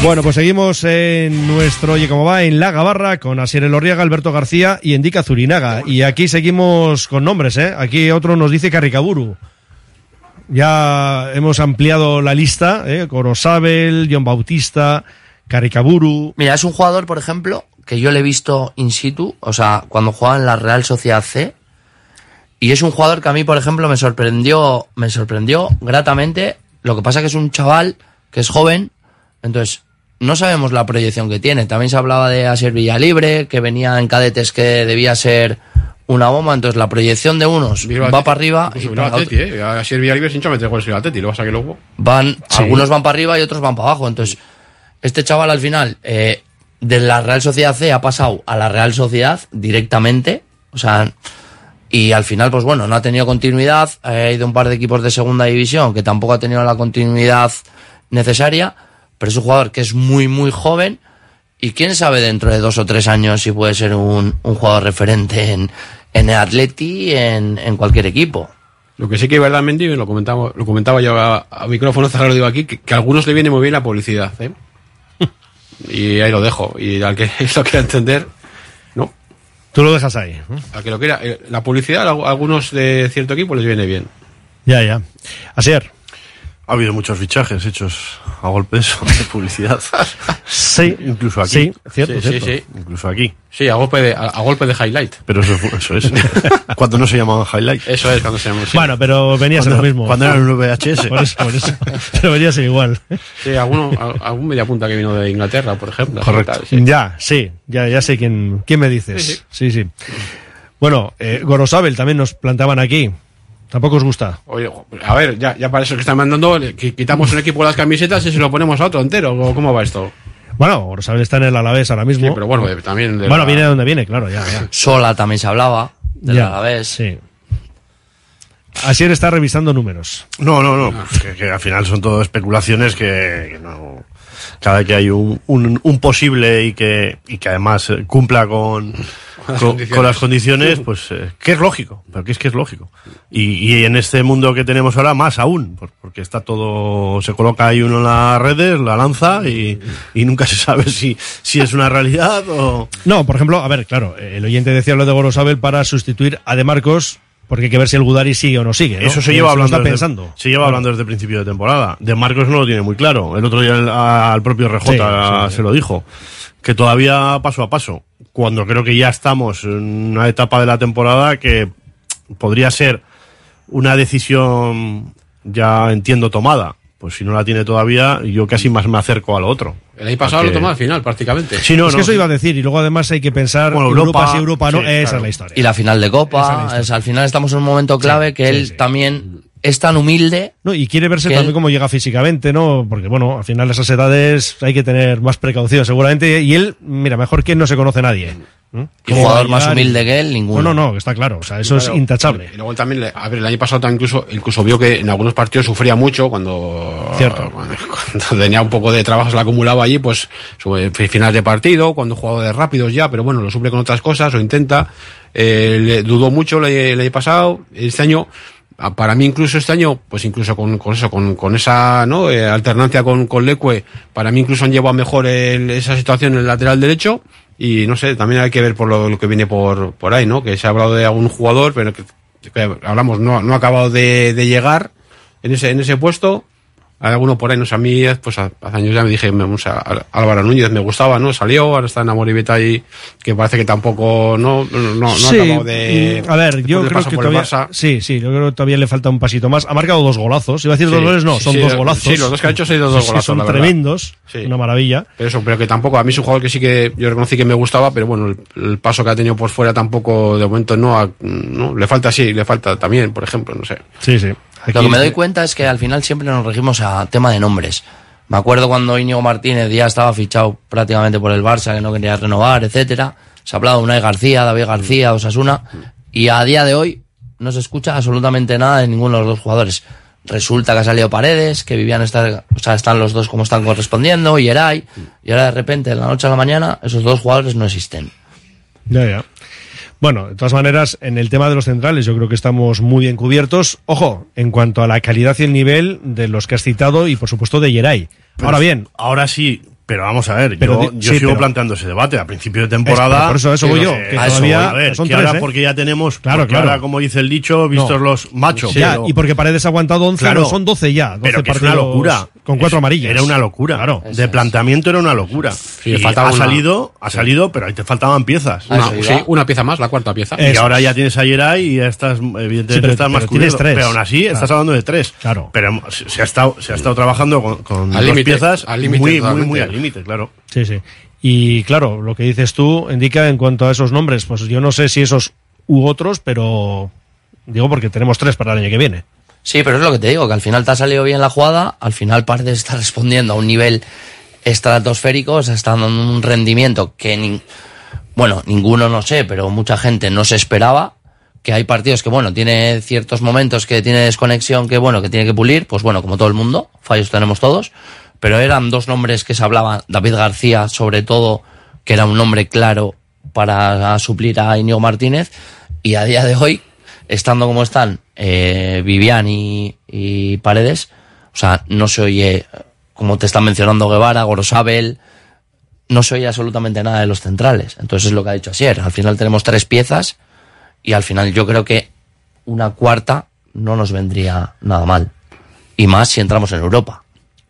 Bueno, pues seguimos en nuestro Oye Cómo Va en La Gabarra con Asier Elorriaga, Alberto García y Endica Zurinaga. Y aquí seguimos con nombres, ¿eh? Aquí otro nos dice Caricaburu. Ya hemos ampliado la lista, ¿eh? Corosabel, John Bautista, Caricaburu. Mira, es un jugador, por ejemplo, que yo le he visto in situ, o sea, cuando jugaba en la Real Sociedad C. Y es un jugador que a mí, por ejemplo, me sorprendió, me sorprendió gratamente. Lo que pasa que es un chaval que es joven, entonces no sabemos la proyección que tiene. También se hablaba de Asier Villalibre, que venía en cadetes que debía ser una bomba. Entonces la proyección de unos va para arriba. Y para Atleti, eh. Asier Villalibre sin meter goles Atleti, lo vas a que luego. van, Sí. algunos van para arriba y otros van para abajo. Entonces, este chaval al final, eh, de la Real Sociedad C ha pasado a la Real Sociedad directamente. O sea, y al final, pues bueno, no ha tenido continuidad. Ha ido un par de equipos de segunda división que tampoco ha tenido la continuidad necesaria. Pero es un jugador que es muy, muy joven. Y quién sabe dentro de dos o tres años si puede ser un, un jugador referente en, en el Atleti, en, en cualquier equipo. Lo que sí que es verdad, Mendy, lo comentaba, lo comentaba yo a, a micrófono cerrado, digo aquí, que, que a algunos le viene muy bien la publicidad, ¿eh? y ahí lo dejo. Y al que lo quiera entender, no. Tú lo dejas ahí. Al que lo quiera, eh, la publicidad a algunos de cierto equipo les viene bien. Ya, ya. Asier. Ha habido muchos fichajes hechos a golpes de publicidad. Sí, incluso aquí. sí, cierto, Sí, sí, cierto. sí. Incluso aquí. Sí, a golpe de, a, a golpe de highlight. Pero eso, eso es. cuando no se llamaban highlight. Eso es cuando se llama. sí. Bueno, pero venía a ser lo mismo. cuando era un VHS. Por eso, por eso. Pero venía a ser igual. Sí, alguno, a- algún media punta que vino de Inglaterra, por ejemplo. Correcto. Tal, sí. Ya, sí, ya, ya sé quién, quién me dices. Sí, sí. Bueno, eh, Gorosabel también nos planteaban aquí. Tampoco os gusta. Oye, a ver, ya, ya para eso que están mandando, quitamos un equipo de las camisetas y se lo ponemos a otro entero. ¿o ¿Cómo va esto? Bueno, Gorosabel está en el Alavés ahora mismo. Sí, pero bueno, también de Bueno, la- viene de donde viene, claro, ya, ya. Sola también se hablaba, del Ya, Alavés. Sí. Asier está revisando números. No, no, no. que, que al final son todo especulaciones que, que no. Cada vez que hay un, un, un posible y que, y que además cumpla con, las con, las condiciones, pues eh, que es lógico, pero que es que es lógico. Y, y en este mundo que tenemos ahora, más aún, por- porque está todo, se coloca ahí uno en las redes, la lanza y, y nunca se sabe si, si es una realidad o. No, por ejemplo, a ver, claro, el oyente decía lo de Gorosabel para sustituir a De Marcos, porque hay que ver si el Gudari sigue o no sigue. ¿no? Eso se lleva hablando. está desde- pensando. se lleva hablando desde el principio de temporada. De Marcos no lo tiene muy claro. El otro día el- al propio RJ Sí, sí, sí. se lo dijo. Que todavía paso a paso. Cuando creo que ya estamos en una etapa de la temporada que podría ser una decisión ya entiendo tomada. Pues si no la tiene todavía, yo casi más me acerco a lo otro. El año pasado Porque- lo tomó al final, prácticamente. Sí, no, es que no, eso sí. iba a decir, y luego además hay que pensar Bueno, Europa, Europa, sí, Europa no, sí, esa claro. es la historia. Y la final de es Copa, es, al final estamos en un momento clave que sí, él sí. también es tan humilde. No, y quiere verse también él- cómo llega físicamente, ¿no? Porque, bueno, al final esas edades hay que tener más precaución, seguramente. Y él, mira, mejor que él no se conoce nadie. ¿Mm? Y ¿Cómo va a jugador más humilde que él, ninguno. No, no, no, está claro. O sea, eso Claro. es intachable. Y luego también, a ver, el año pasado también incluso, incluso vio que en algunos partidos sufría mucho cuando, Cierto. cuando, cuando tenía un poco de trabajo, se le acumulaba allí, pues, sobre fi- finales de partido, cuando jugaba de rápidos ya, pero bueno, lo suple con otras cosas, o intenta. Eh, le dudó mucho el, año pasado, este año, para mí incluso este año, pues incluso con, con eso, con, con esa ¿no? Eh, alternancia con, con Leque, para mí incluso han llevado mejor el- esa situación en el lateral derecho y no sé, también hay que ver por lo, lo que viene por, por ahí, ¿no? Que se ha hablado de algún jugador, pero que, que hablamos, no, no ha acabado de, de llegar en ese, en ese puesto. Hay alguno por ahí, no sé, a mí, pues a- hace años ya me dije, me, o sea, Al- Álvaro Núñez me gustaba, ¿no? Salió, ahora está en Amoribeta y que parece que tampoco, no, no, no, Sí, acabado de. a ver, yo creo que todavía, sí, sí, yo creo que todavía le falta un pasito más. Ha marcado dos golazos. Iba a decir dos Sí, goles, no, sí, son sí, dos sí, golazos. los dos que ha hecho sido dos Sí, sí, golazos, Son la tremendos, Sí. una maravilla. Pero eso, pero que tampoco, a mí es un jugador que sí que yo reconocí que me gustaba, pero bueno, el, el paso que ha tenido por fuera tampoco, de momento no, ha- no le falta sí, le falta también, por ejemplo, no sé. Sí, sí. Lo que me doy cuenta es que al final siempre nos regimos a tema de nombres. Me acuerdo cuando Íñigo Martínez ya estaba fichado prácticamente por el Barça, que no quería renovar, etcétera. Se ha hablado de Unai García, David García, Osasuna, y a día de hoy no se escucha absolutamente nada de ninguno de los dos jugadores. Resulta que ha salido Paredes, que vivían estar, o sea, están los dos como están correspondiendo, y Eray, y ahora de repente, de la noche a la mañana, esos dos jugadores no existen. Ya, ya. Bueno, de todas maneras, en el tema de los centrales yo creo que estamos muy bien cubiertos. Ojo, en cuanto a la calidad y el nivel de los que has citado y por supuesto de Yeray. Ahora bien, Ahora sí, pero vamos a ver, Pero yo, yo sí, sigo pero- planteando ese debate. A principio de temporada. por eso- eso voy yo, que a eso todavía voy, a ver, son que tres, ahora ¿eh? porque ya tenemos. Claro, claro. Ahora, como dice el dicho, vistos No. los machos. pero- y porque Paredes ha aguantado 11, Claro. no, son 12 ya. 12 pero que es una locura. Con cuatro Es- amarillas. Era una locura. Claro. De planteamiento era una locura. Sí, y le faltaba ha una- salido, ha salido, pero ahí te faltaban piezas. Una, sí, una pieza más, la cuarta pieza. Y ahora ya tienes a Yeray y ya estás, evidentemente, Sí, estás más cubierto. tres. Pero aún así, estás hablando de tres. Claro. Pero se, ha estado, se ha estado trabajando con, dos piezas muy, muy, muy al límite, claro. Sí, sí. Y claro, lo que dices tú indica en cuanto a esos nombres, pues yo no sé si esos u otros, pero digo porque tenemos tres para el año que viene. Sí, pero es lo que te digo, que al final te ha salido bien la jugada, al final Paredes está respondiendo a un nivel estratosférico, o sea, está dando un rendimiento que, nin- bueno, ninguno no sé, pero mucha gente no se esperaba, que hay partidos que, bueno, tiene ciertos momentos que tiene desconexión, que, bueno, que tiene que pulir, pues bueno, como todo el mundo, fallos tenemos todos, pero eran dos nombres que se hablaban, David García, sobre todo, que era un nombre claro para suplir a Íñigo Martínez, y a día de hoy, estando como están eh, Vivian y, Paredes, o sea, no se oye, como te están mencionando Guevara, Gorosabel, no se oye absolutamente nada de los centrales. Entonces es lo que ha dicho Asier. Al final tenemos tres piezas y al final yo creo que una cuarta no nos vendría nada mal. Y más si entramos en Europa.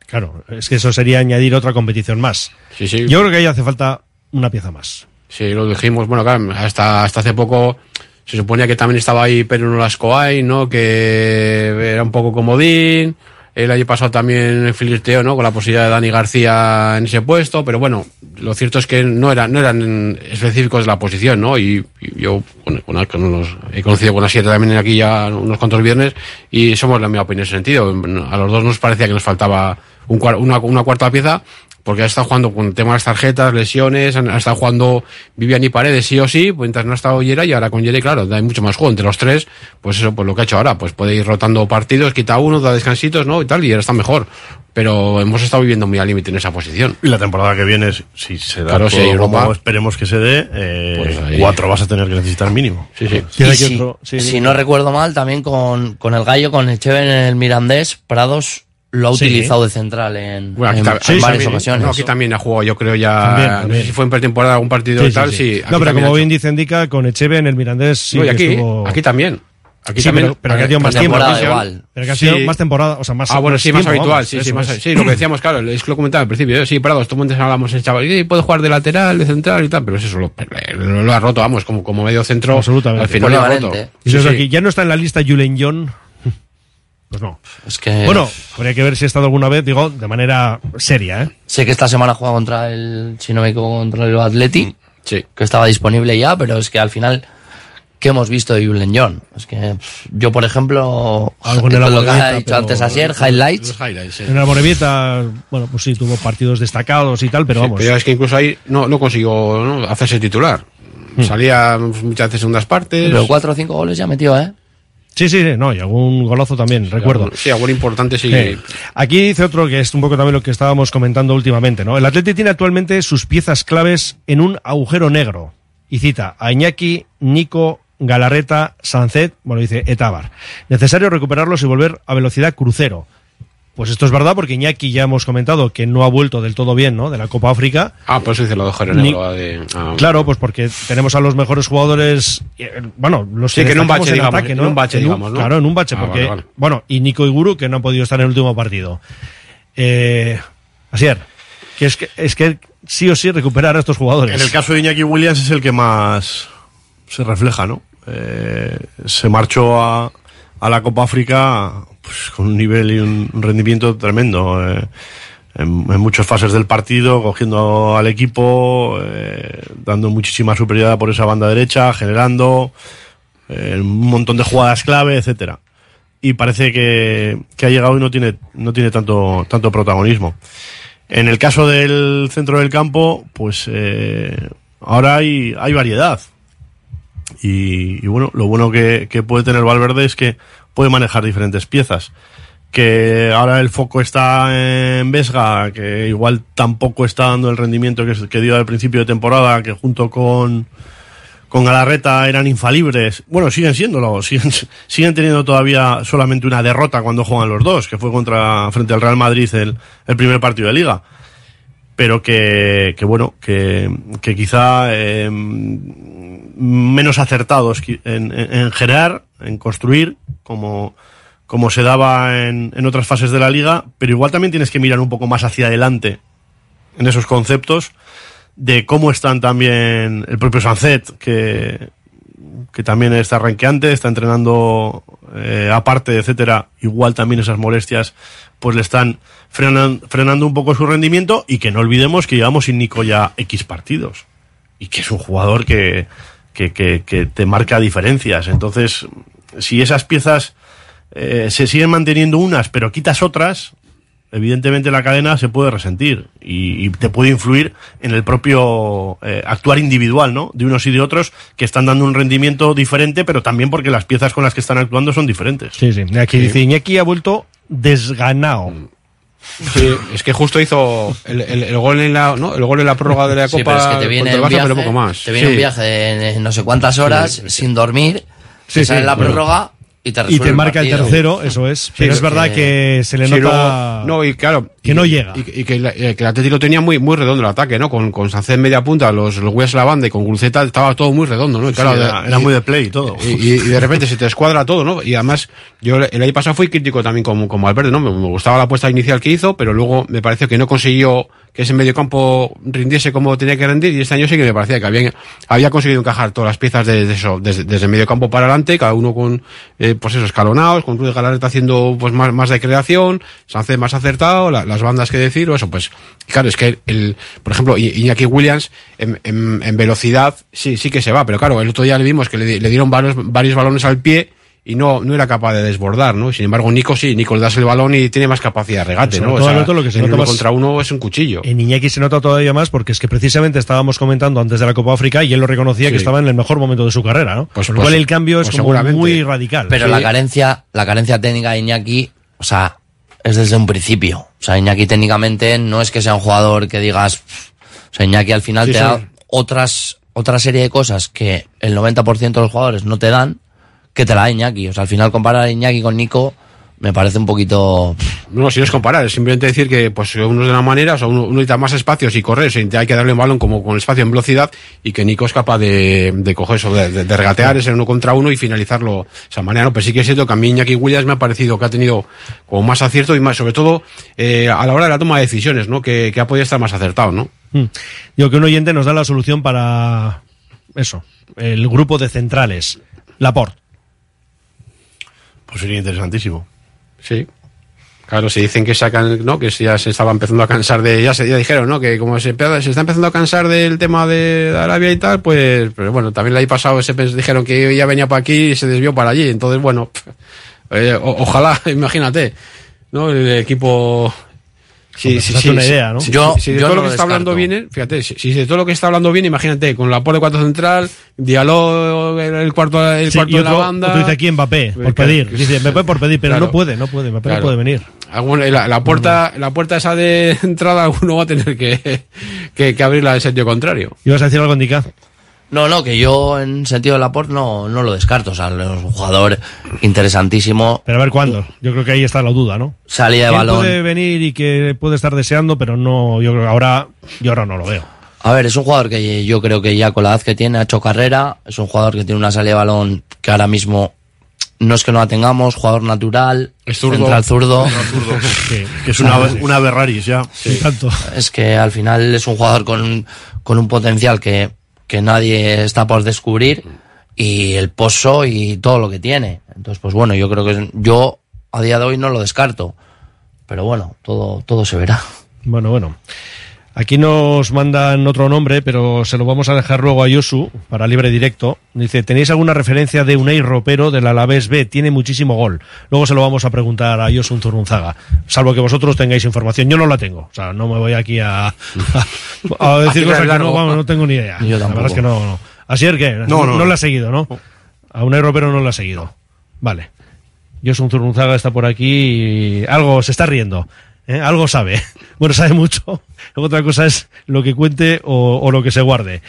Claro, es que eso sería añadir otra competición más. Sí, sí. Yo creo que ahí hace falta una pieza más. Sí, lo dijimos, bueno, claro, hasta, hasta hace poco se suponía que también estaba ahí Pedro Nolascoay, ¿no? Que era un poco comodín. El año pasado también flirteó, ¿no? Con la posibilidad de Dani García en ese puesto, pero bueno, lo cierto es que no, era, no eran específicos de la posición, ¿no? Y, y yo con, con, con unos- he conocido con las siete también aquí ya unos cuantos viernes y somos la misma opinión en ese sentido. A los dos nos parecía que nos faltaba un, una, una cuarta pieza porque ha estado jugando con el tema de las tarjetas, lesiones, ha estado jugando Vivian y Paredes sí o sí, pues mientras no ha estado Yera y ahora con Yera, claro, hay mucho más juego entre los tres, pues eso, pues lo que ha hecho ahora, pues puede ir rotando partidos, quita uno, da descansitos, ¿no? Y tal, y ahora está mejor. Pero hemos estado viviendo muy al límite en esa posición. Y la temporada que viene, si- se da Claro, si hay todo como Europa. esperemos que se dé, eh, Pues ahí- cuatro vas a tener que necesitar mínimo. Sí, sí. Y si, si no recuerdo mal, también con, con el gallo, con Echeven en el Mirandés, Prados lo ha Sí. utilizado de central en, Bueno, aquí en- ta- en sí, varias también, ocasiones. no, aquí también ha jugado, yo creo ya. También, No sé si fue en pretemporada algún partido y tal, sí. No, pero como bien dice indica, con Echeve en el Mirandés sí No, y aquí, estuvo- aquí también. Aquí Sí, también. pero, pero que ha tenido más tiempo. Igual. Pero que ha sido Sí. más temporada, o sea, más Ah, bueno, sí, más tiempo, habitual, vamos, sí, sí, eso más, es. sí, lo que decíamos, claro, es que lo comentaba al principio, sí, Prados, tú antes hablábamos el chaval, sí, puede jugar de lateral, de central y tal, pero es eso, lo, lo- lo ha roto, vamos, como, como medio centro, Absolutamente. al final lo ha roto. Y eso es Sí, sí. aquí. Ya no está en la lista Julen John. Pues no. Es que. Bueno, habría que ver si ha estado alguna vez, digo, de manera seria, ¿eh? Sé que esta semana juega contra el, si no me equivoco, contra el Atleti, sí. que estaba disponible ya, pero es que al final ¿qué hemos visto de Julen John? Es que yo, por ejemplo, Algo en lo que ha dicho antes Asier, highlights. En el Morevieta, bueno, pues sí, tuvo partidos destacados y tal, pero Sí, vamos. pero es que incluso ahí no, no consiguió ¿no? hacerse titular. Salía muchas veces segundas partes. Pero cuatro o cinco goles ya metió, ¿eh? Sí, sí, sí, no, y algún golazo también, recuerdo. Sí, algo importante sí. Eh, Aquí dice otro que es un poco también lo que estábamos comentando últimamente, ¿no? El Atleti tiene actualmente sus piezas claves en un agujero negro. Y cita a Iñaki, Nico, Galarreta, Sancet, bueno, dice Etabar. Necesario recuperarlos y volver a velocidad crucero. Pues esto es verdad porque Iñaki ya hemos comentado que no ha vuelto del todo bien, ¿no? De la Copa África. Ah, por eso dice lo de Jorge de- ah, Claro, pues porque tenemos a los mejores jugadores, eh, bueno, los Sí, que en un bache, digamos, ataque, en ¿no? un bache, digamos, ¿no? Claro, en un bache, Ah, porque, vale, vale. bueno, y Nico y Guru que no han podido estar en el último partido. Eh, Asier, que es que es que sí o sí recuperar a estos jugadores. En el caso de Iñaki Williams es el que más se refleja, ¿no? Eh, se marchó a, a la Copa África pues, con un nivel y un rendimiento tremendo. eh, en, en muchas fases del partido, cogiendo al equipo, eh, dando muchísima superioridad por esa banda derecha, generando eh, un montón de jugadas clave, etcétera. Y parece que, que ha llegado y no tiene, no tiene tanto, tanto protagonismo. En el caso del centro del campo, pues eh, ahora hay, hay variedad. Y, bueno, lo bueno que, puede tener Valverde es que puede manejar diferentes piezas. Que ahora el foco está en Vesga, que igual tampoco está dando el rendimiento que, dio al principio de temporada, que junto con, con Galarreta eran infalibles. Bueno, siguen siéndolo, siguen, siguen teniendo todavía solamente una derrota cuando juegan los dos, que fue contra frente al Real Madrid el, primer partido de liga. Pero que, bueno, que, que quizá eh, menos acertados en, en, en generar, en construir, como, como se daba en, en otras fases de la liga, pero igual también tienes que mirar un poco más hacia adelante en esos conceptos de cómo están también el propio Sancet, que, que también está ranqueante, está entrenando eh, aparte, etcétera, igual también esas molestias pues le están frenan- frenando un poco su rendimiento y que no olvidemos que llevamos sin Nico ya X partidos. Y que es un jugador que, que, que, que te marca diferencias. Entonces, si esas piezas eh, se siguen manteniendo unas pero quitas otras, evidentemente la cadena se puede resentir y, y te puede influir en el propio eh, actuar individual, ¿no? De unos y de otros que están dando un rendimiento diferente, pero también porque las piezas con las que están actuando son diferentes. Sí, sí. Aquí dice Iñaki ha vuelto desganado. Sí, es que justo hizo el, el- el gol en la ¿no? el gol en la prórroga de la Sí, Copa pero es que te viene el un Barça, viaje, pero poco más. te viene Sí. un viaje de no sé cuántas horas sin dormir, Sí, te sale sí, la bueno. prórroga y te Y te marca el partido. tercero, eso es. Pero es verdad que se le Sí, nota luego- no, y claro, que y- no llega. Y, y que, la- eh, que el Atlético tenía muy, muy redondo el ataque, ¿no? Con, con en media punta, los, los en la banda y con Gulceta estaba todo muy redondo, ¿no? Y Sí, era- era muy de play y todo. Y, y- y de repente se te escuadra todo, ¿no? Y además, yo el año pasado fui crítico también como, como Alberto, ¿no? Me, me gustaba la apuesta inicial que hizo, pero luego me pareció que no consiguió que ese medio campo rindiese como tenía que rendir y este año sí que me parecía que había, había conseguido encajar todas las piezas de, de eso, desde, desde el medio campo para adelante, cada uno con, eh, pues eso, escalonados, con Cruz de haciendo pues más, más de creación, Sánchez más acertado, la- bandas que decir, o eso, pues, claro, es que el, por ejemplo, Iñaki Williams en, en- en velocidad sí, sí que se va, pero claro, el otro día le vimos que le, di- le dieron varios, varios balones al pie y no, no era capaz de desbordar, ¿no? Sin embargo, Nico sí, Nico le das el balón y tiene más capacidad de regate, ¿no? todo, Alberto, lo que se nota uno más- contra uno es un cuchillo. En Iñaki se nota todavía más porque es que precisamente estábamos comentando antes de la Copa África y él lo reconocía que estaba en el mejor momento de su carrera, ¿no? Por lo pues- cual el cambio es pues como muy radical. Pero la carencia, la carencia técnica de Iñaki, o sea, es desde un principio. O sea, Iñaki técnicamente no es que sea un jugador que digas, "Pff". o sea, Iñaki al final Sí, te da otras, otra serie de cosas que el 90% de los jugadores no te dan, que te la da Iñaki. O sea, al final comparar a Iñaki con Nico me parece un poquito... No, si no es comparar, es simplemente decir que pues uno es de una manera, o sea, uno, uno necesita más espacios y correr, o sea, hay que darle un balón como con espacio en velocidad y que Nico es capaz de, de coger eso, de, de- de regatear ese uno contra uno y finalizarlo de esa manera, ¿no? Pero sí que es cierto que a mí Iñaki Williams me ha parecido que ha tenido como más acierto y más, sobre todo, eh, a la hora de la toma de decisiones, ¿no? Que, que ha podido estar más acertado, ¿no? Mm. Digo que un oyente nos da la solución para eso, el grupo de centrales, Laporte. Pues sería interesantísimo. Sí. Claro, se dicen que sacan, ¿no? Que ya se estaba empezando a cansar de, ya se ya dijeron, ¿no? Que como se, se está empezando a cansar del tema de Arabia y tal, pues, pero bueno, también el año pasado se dijeron que ya venía para aquí y se desvió para allí. Entonces, bueno, eh, ojalá, imagínate, ¿no? El equipo. Sí, sí, sí, una idea, ¿no? Si- Yo- si de yo todo no lo que está hablando viene, fíjate, si, si de todo lo que está hablando viene, imagínate, con la de cuarto central, Dialog, el, cuarto, el Sí, cuarto y de la otro, banda. otro dice aquí Mbappé, por Claro, pedir. Dice Mbappé por pedir, pero Claro. no puede, no puede, Mbappé Claro. no puede venir. La, la puerta, la puerta esa de entrada alguno va a tener que, que, que abrirla en sentido contrario. ¿Ibas a decir algo, Indica? No, no, que yo en sentido de Laporte no, no lo descarto. O sea, es un jugador interesantísimo. Pero a ver cuándo. Yo creo que ahí está la duda, ¿no? Salida de ¿Quién balón. puede venir y que puede estar deseando, pero no, yo creo que ahora, yo ahora no lo veo. A ver, es un jugador que yo creo que ya con la edad que tiene ha hecho carrera. Es un jugador que tiene una salida de balón que ahora mismo no es que no la tengamos. Jugador natural. Es zurdo. Central zurdo. Sí. Que es una, una Ferraris ya. Tanto. Es que al final es un jugador con, con un potencial que, que nadie está por descubrir y el pozo y todo lo que tiene. Entonces, pues bueno, yo creo que es- yo a día de hoy no lo descarto. Pero bueno, todo, todo se verá. Bueno, bueno. Aquí nos mandan otro nombre, pero se lo vamos a dejar luego a Yosu para libre directo. Dice, ¿tenéis alguna referencia de Unai Ropero del Alavés B? Tiene muchísimo gol. Luego se lo vamos a preguntar a Yosu Zurunzaga. Salvo que vosotros tengáis información. Yo no la tengo. O sea, no me voy aquí a, a, a decir cosas que no, vamos, no tengo ni idea. Yo la verdad es que no, no. Así es que, No, no, no no. la ha seguido, ¿no? A Unai Ropero no la ha seguido. Vale. Yosun Zurunzaga está por aquí y algo se está riendo. ¿Eh? Algo sabe. Bueno, sabe mucho. Otra cosa es lo que cuente o, o lo que se guarde.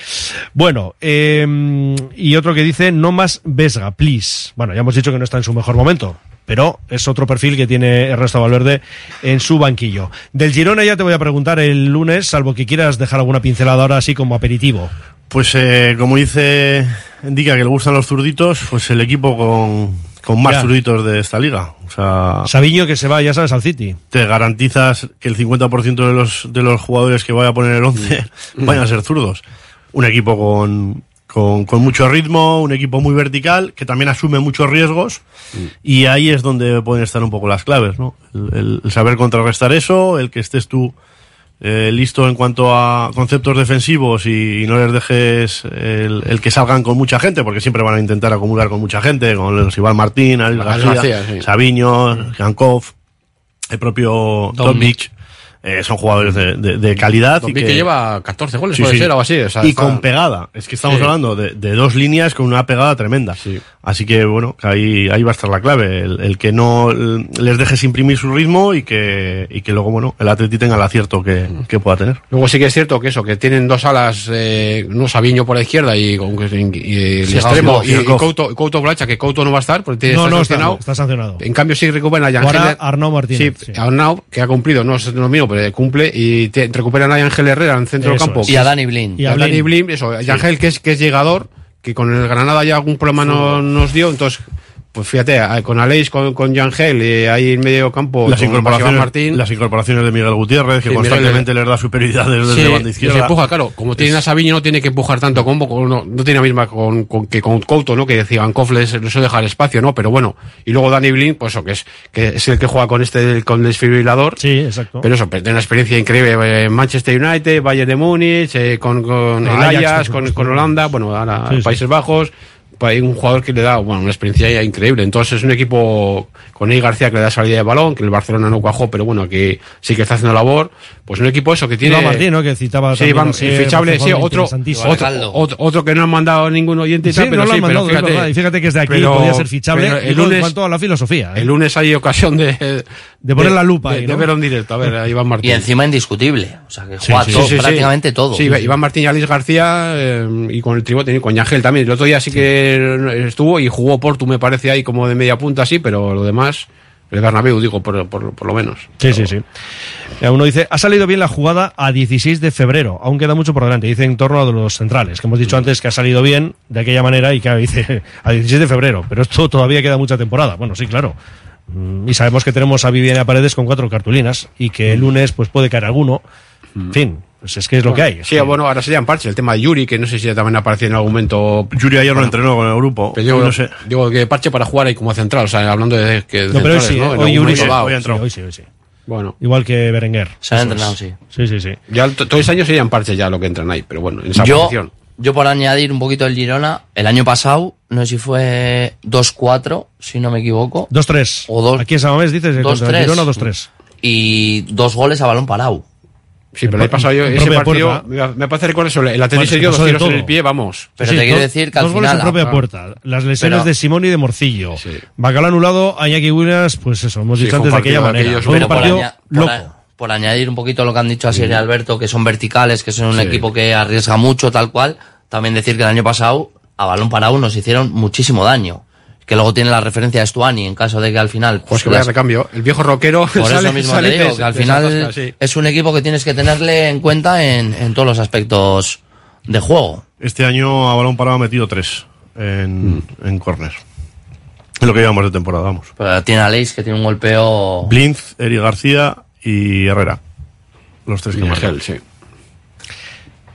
Bueno, eh, y otro que dice, no más Vesga, please. Bueno, ya hemos dicho que no está en su mejor momento, pero es otro perfil que tiene Ernesto Valverde en su banquillo. Del Girona ya te voy a preguntar el lunes, salvo que quieras dejar alguna pincelada ahora así como aperitivo. Pues eh, como dice, indica que le gustan los zurditos, pues el equipo con, con más zurditos de esta liga. O sea, Sabiño que se va, ya sabes, al City. te garantizas que el 50% de los, de los jugadores que vaya a poner el 11 vayan a ser zurdos. Un equipo con, con, con mucho ritmo, un equipo muy vertical, que también asume muchos riesgos, y ahí es donde pueden estar un poco las claves, ¿no? El, el- el saber contrarrestar eso, el que estés tú eh, listo en cuanto a conceptos defensivos y, y no les dejes el, el que salgan con mucha gente, porque siempre van a intentar acumular con mucha gente, con los Iván Martín, Alex García, García, sí. Sabiño, Jankov, el propio Dominic, eh, son jugadores de, de- de calidad. Don y Vic que, lleva 14 goles, Sí, puede sí. ser, así. o sea, y está- con pegada. Es que estamos Sí. hablando de, de dos líneas con una pegada tremenda. Así que, bueno, que ahí, ahí va a estar la clave. El, el que no les dejes imprimir su ritmo y que, y que luego, bueno, el Atleti tenga el acierto que, que pueda tener. Luego sí que es cierto que eso, que tienen dos alas, eh, no Sabiño por la izquierda y, con- y el Sí, extremo, y, y. Couto, Couto Blacha, que Couto no va a estar porque tiene, No, está no está, sancionado. está sancionado. En cambio sí recuperan a. Arnau Martínez, Sí, sí. Arnau, que ha cumplido, no es lo mismo, pero cumple y te- recuperan a Ángel Herrera en el centro del campo. es. Y a Dani Blin. Y a Dani Blin, eso, Ángel que es, que es llegador, que con el Granada ya algún problema no, nos dio, entonces, pues fíjate, con Aleix, con, con Yangel, y ahí en medio campo, Las con incorporaciones, Martín. las incorporaciones de Miguel Gutiérrez, que Miguel- constantemente les da superioridad desde Sí, banda izquierda. se empuja, claro. Como tiene a Sabiño, no tiene que empujar tanto como no, no tiene la misma con, con- que con Couto, ¿no? Que decía Ancoff les, les suele dejar espacio, ¿no? Pero bueno. Y luego Danny Blin, pues eso, que es, que es el que juega con este, con el desfibrilador. Sí, exacto. Pero eso, tiene una experiencia increíble. eh, Manchester United, Bayern de Múnich, eh, con, con el Ajax, con, con Holanda, bueno, ahora Sí, sí. Países Bajos. Hay un jugador que le da bueno, una experiencia ya increíble. Entonces es un equipo con Ey García que le da salida de balón, que el Barcelona no cuajó, pero bueno, que sí que está haciendo labor. Pues un equipo eso que tiene. Iván Martín, ¿no? Que citaba Sí, también Iván, así, fichable, sí, otro, otro, otro, otro que no han mandado ningún oyente y Sí, tal, pero no lo sí, han pero mandado, es fíjate, y fíjate que es de aquí, pero- podía ser fichable, pero el luego en lunes, cuanto a la filosofía, ¿eh? el lunes hay ocasión de, De poner la lupa de, ahí, de ¿no? verlo en directo, a ver, a Iván Martín. Y encima indiscutible. O sea, que juega sí, todo, sí, sí. prácticamente todo. Sí, Iván Martín y Alice García eh, y con el tribote y con Yangel también. El otro día sí que estuvo y jugó Portu, me parece ahí como de media punta, sí, pero lo demás, el Bernabéu, digo, por, por, por lo menos. Sí, sí, sí. Eh, Uno dice, ha salido bien la jugada a 16 de febrero, aún queda mucho por delante. Dice en torno a los centrales, que hemos dicho antes que ha salido bien de aquella manera y que dice a 16 de febrero, pero esto todavía queda mucha temporada. Bueno, sí, claro. Mm, Y sabemos que tenemos a Viviana Paredes con cuatro cartulinas y que el lunes pues puede caer alguno. En fin, Pues es que es lo que hay. Sí, bueno, ahora serían parches. El tema de Yuri, que no sé si ya también apareció en algún momento. Yuri ayer lo entrenó con el grupo. Pero digo, no sé. digo que parche para jugar ahí como central, o sea, hablando de que. de No, pero hoy sí, ¿no? En hoy Yuri sí, hoy hoy sí, hoy sí. Bueno. Igual que Berenguer. Se han entrenado, es. sí. Sí, sí, sí. Ya el- todo ese año serían parches ya lo que entran ahí, pero bueno, en esa Yo, posición. Yo por añadir un poquito el Girona, el año pasado, no sé si fue 2-4, si no me equivoco. 2-3. O dos- Aquí en Samamés dices que contra el 2-3. Girona 2-3. Y dos goles a balón parado. Sí, pero el año pasado yo, en ese partido, puerta. me parece recordar eso, el Atlético Bueno, se dio dos tiros en el pie, vamos. Pero Sí, te quiero dos- decir que al dos goles final. en propia ah, puerta. Las lesiones Pero- de Simón y de Morcillo. Bacala anulado, a Iñaki Williams, pues eso, hemos Sí, dicho fue un antes de aquella partido de manera. aquellos, Fue un partido aña- por loco. Por añadir un poquito lo que han dicho a Siri y Alberto, que son verticales, que son un Sí. equipo que arriesga mucho, tal cual, también decir que el año pasado a balón parado nos hicieron muchísimo daño. Que luego tiene la referencia de Stuani en caso de que al final. Pues que vaya recambio. El viejo rockero. por sale- eso mismo sale te digo, que al final esa tasca, sí. es un equipo que tienes que tenerle en cuenta en, en todos los aspectos de juego. Este año a balón parado ha metido tres en, Mm. en córner. Es lo que llevamos de temporada, vamos. Pero tiene a Leis que tiene un golpeo. Blinz, Eric García y Herrera. Los tres que Y marcan. Sí.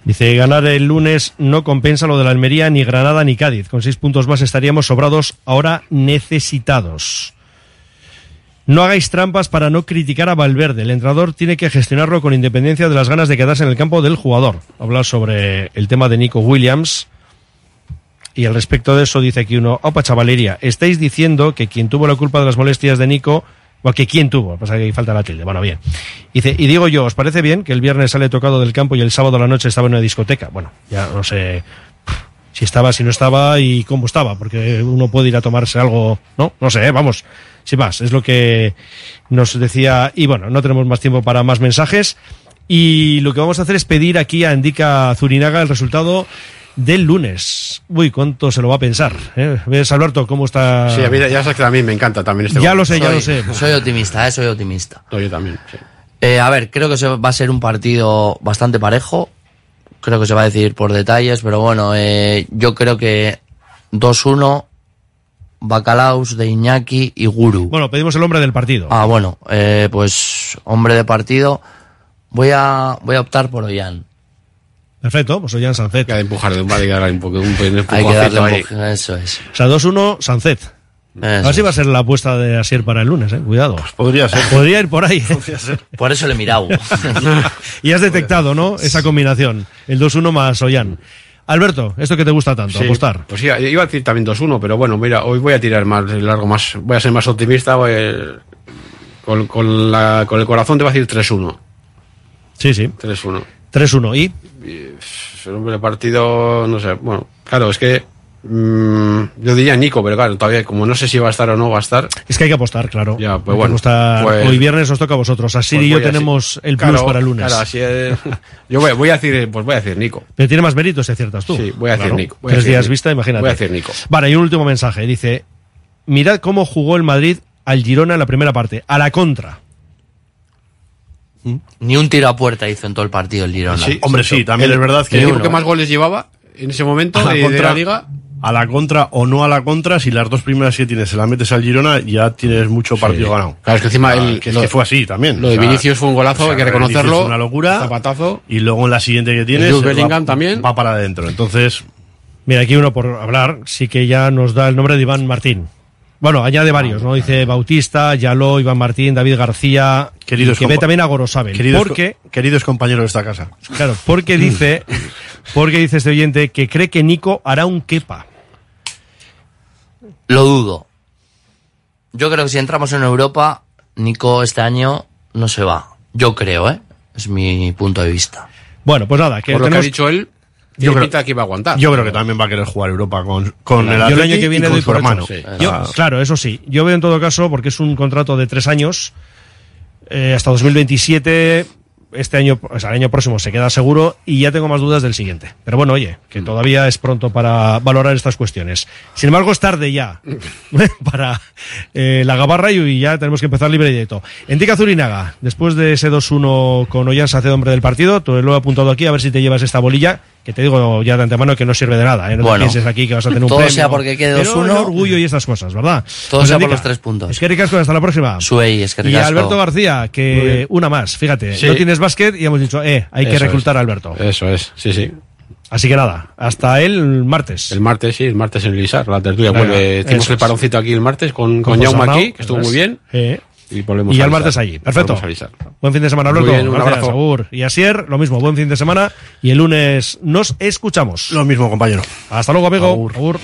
Dice, ganar el lunes no compensa lo de la Almería, ni Granada, ni Cádiz. Con seis puntos más estaríamos sobrados, ahora necesitados. No hagáis trampas para no criticar a Valverde. El entrenador tiene que gestionarlo con independencia de las ganas de quedarse en el campo del jugador. Hablar sobre el tema de Nico Williams. Y al respecto de eso dice aquí uno, opa chavalería, estáis diciendo que quien tuvo la culpa de las molestias de Nico, o que quién tuvo, pasa que ahí falta la tilde, bueno, bien. Y digo yo, ¿os parece bien que el viernes sale tocado del campo y el sábado a la noche estaba en una discoteca? Bueno, ya no sé si estaba, si no estaba y cómo estaba, porque uno puede ir a tomarse algo, ¿no? No sé, vamos, sin más, es lo que nos decía, y bueno, no tenemos más tiempo para más mensajes, y lo que vamos a hacer es pedir aquí a Indica Zurinaga el resultado del lunes. Uy, ¿cuánto se lo va a pensar? ¿eh? ¿Ves, Alberto, cómo está? Sí, a mí, ya sabes que a mí me encanta también este Ya lo sé, ya Soy- lo sé. Soy optimista, eh, soy optimista. Yo también, sí. Eh, a ver, creo que se va a ser un partido bastante parejo. Creo que se va a decidir por detalles, pero bueno, eh, yo creo que 2-1, Bacalaos de Iñaki y Guru. Bueno, pedimos el hombre del partido. Ah, bueno, eh, pues hombre de partido, voy a, voy a optar por Ollán. Perfecto, pues Ollán Sancet. Hay que empujar de un darle un poco un, un Hay que darle poco- eso es. O sea, 2-1, Sancet. A ver si va a ser la apuesta de Asier para el lunes, eh. Cuidado. Podría ser. Podría ir por ahí. ¿eh? Por eso le he mirado. y has detectado, ¿no? Esa combinación. El 2-1 más Ollán. Alberto, esto que te gusta tanto, Sí, apostar. Pues sí, iba a decir también 2-1, pero bueno, mira, hoy voy a tirar más largo, más, voy a ser más optimista, voy a- con, con, la, con el corazón te voy a decir 3-1. Sí, sí. 3-1. 3-1. ¿Y? El partido, no sé, bueno, claro, es que mm, yo diría Nico, pero claro, todavía como no sé si va a estar o no va a estar. Es que hay que apostar, claro. Ya, pues bueno, pues- Hoy viernes os toca a vosotros. Así pues y yo tenemos el plus claro, para el lunes. Claro, así es. Yo voy, voy a decir, pues voy a decir Nico. Pero tiene más méritos si aciertas tú. Sí, voy a decir Claro. Nico, voy a Tres decir días Nico. vista, imagínate. Voy a decir Nico. Vale, y un último mensaje. Dice, mirad cómo jugó el Madrid al Girona en la primera parte. A la contra. Ni un tiro a puerta hizo en todo el partido el Girona. Sí, Hombre, sí, también El- es verdad que El equipo que más goles llevaba en ese momento a la, de, de contra, la liga. a la contra o no a la contra, si las dos primeras que tienes se las metes al Girona, ya tienes mucho partido ganado. Claro, es que encima Ah, el- que es lo- que fue así también. lo de Vinicius fue un golazo, hay que reconocerlo. fue una locura. Zapatazo. Y luego en la siguiente que tienes. Va- también. Va para adentro. Entonces, Mira, aquí uno por hablar, sí que ya nos da el nombre de Iván Martín. Bueno, añade varios, ¿no? Dice Bautista, Yaló, Iván Martín, David García, Queridos que ve también a Gorosabel. queridos, porque, co- queridos compañeros de esta casa. claro, porque dice, porque dice este oyente que cree que Nico hará un quepa. Lo dudo. Yo creo que si entramos en Europa, Nico este año no se va. Yo creo, ¿eh? Es mi punto de vista. Bueno, pues nada, que Por lo que ha dicho él, Yo creo- pinta que iba a aguantar. Yo creo que también va a querer jugar Europa con, con el Yo el año que viene y con su por hecho. hermano. Sí. Yo- claro, eso sí. Yo veo en todo caso, porque es un contrato de tres años, eh, hasta 2027, este año, o sea, el año próximo se queda seguro y ya tengo más dudas del siguiente. Pero bueno, oye, que Mm. todavía es pronto para valorar estas cuestiones. Sin embargo, es tarde ya para eh, la gabarra y ya tenemos que empezar libre y directo. Entica Zurinaga, después de ese 2-1 con Ollán Sacedo, hombre del partido, tú lo he apuntado aquí, a ver si te llevas esta bolilla, que te digo ya de antemano que no sirve de nada, ¿eh? No te Bueno, pienses aquí que vas a tener un todo premio. sea porque quede Pero 2-1. el orgullo y estas cosas, ¿verdad? Todo Pues, sea por los tres puntos. Es que ricasco, hasta la próxima. Suey, es que Y ricasco. Alberto García, que una más, fíjate, Sí. no tienes básquet y hemos dicho, eh, hay que Eso reclutar es. a Alberto. Eso es, sí, sí. Así que nada, hasta el martes. El martes, sí, el martes en Lisar, la tertulia Venga, vuelve. Tenemos el paroncito aquí el martes con, Con con Jaume aquí, que estuvo muy bien. Eh. Y volvemos Y a al Lisar. martes allí. Perfecto. Buen fin de semana, Alberto. bien, un Gracias, abrazo. Agur. Y Asier, lo mismo, buen fin de semana. Y el lunes nos escuchamos. Lo mismo, compañero. Hasta luego, amigo. Agur.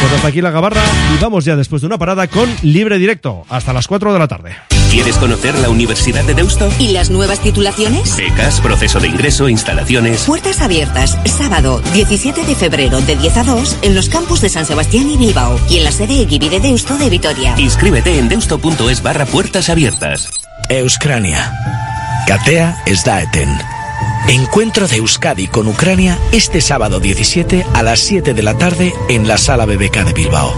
Pues hasta aquí la gabarra y vamos ya después de una parada con libre directo hasta las 4 de la tarde. ¿Quieres conocer la Universidad de Deusto? ¿Y las nuevas titulaciones? Becas, proceso de ingreso, instalaciones. Puertas abiertas, sábado 17 de febrero de 10 a 2 en los campus de San Sebastián y Bilbao y en la sede Eguibi de Deusto de Vitoria. Inscríbete en deusto.es barra puertas abiertas. Euskrania. Katea ez da eten. Encuentro de Euskadi con Ucrania este sábado 17 a las 7 de la tarde en la Sala BBK de Bilbao.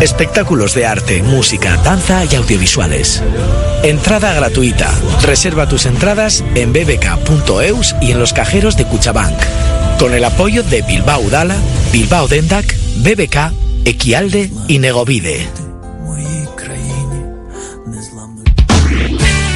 Espectáculos de arte, música, danza y audiovisuales. Entrada gratuita. Reserva tus entradas en bbk.eus y en los cajeros de Cuchabank. Con el apoyo de Bilbao Dala, Bilbao Dendak, BBK, Equialde y Negovide.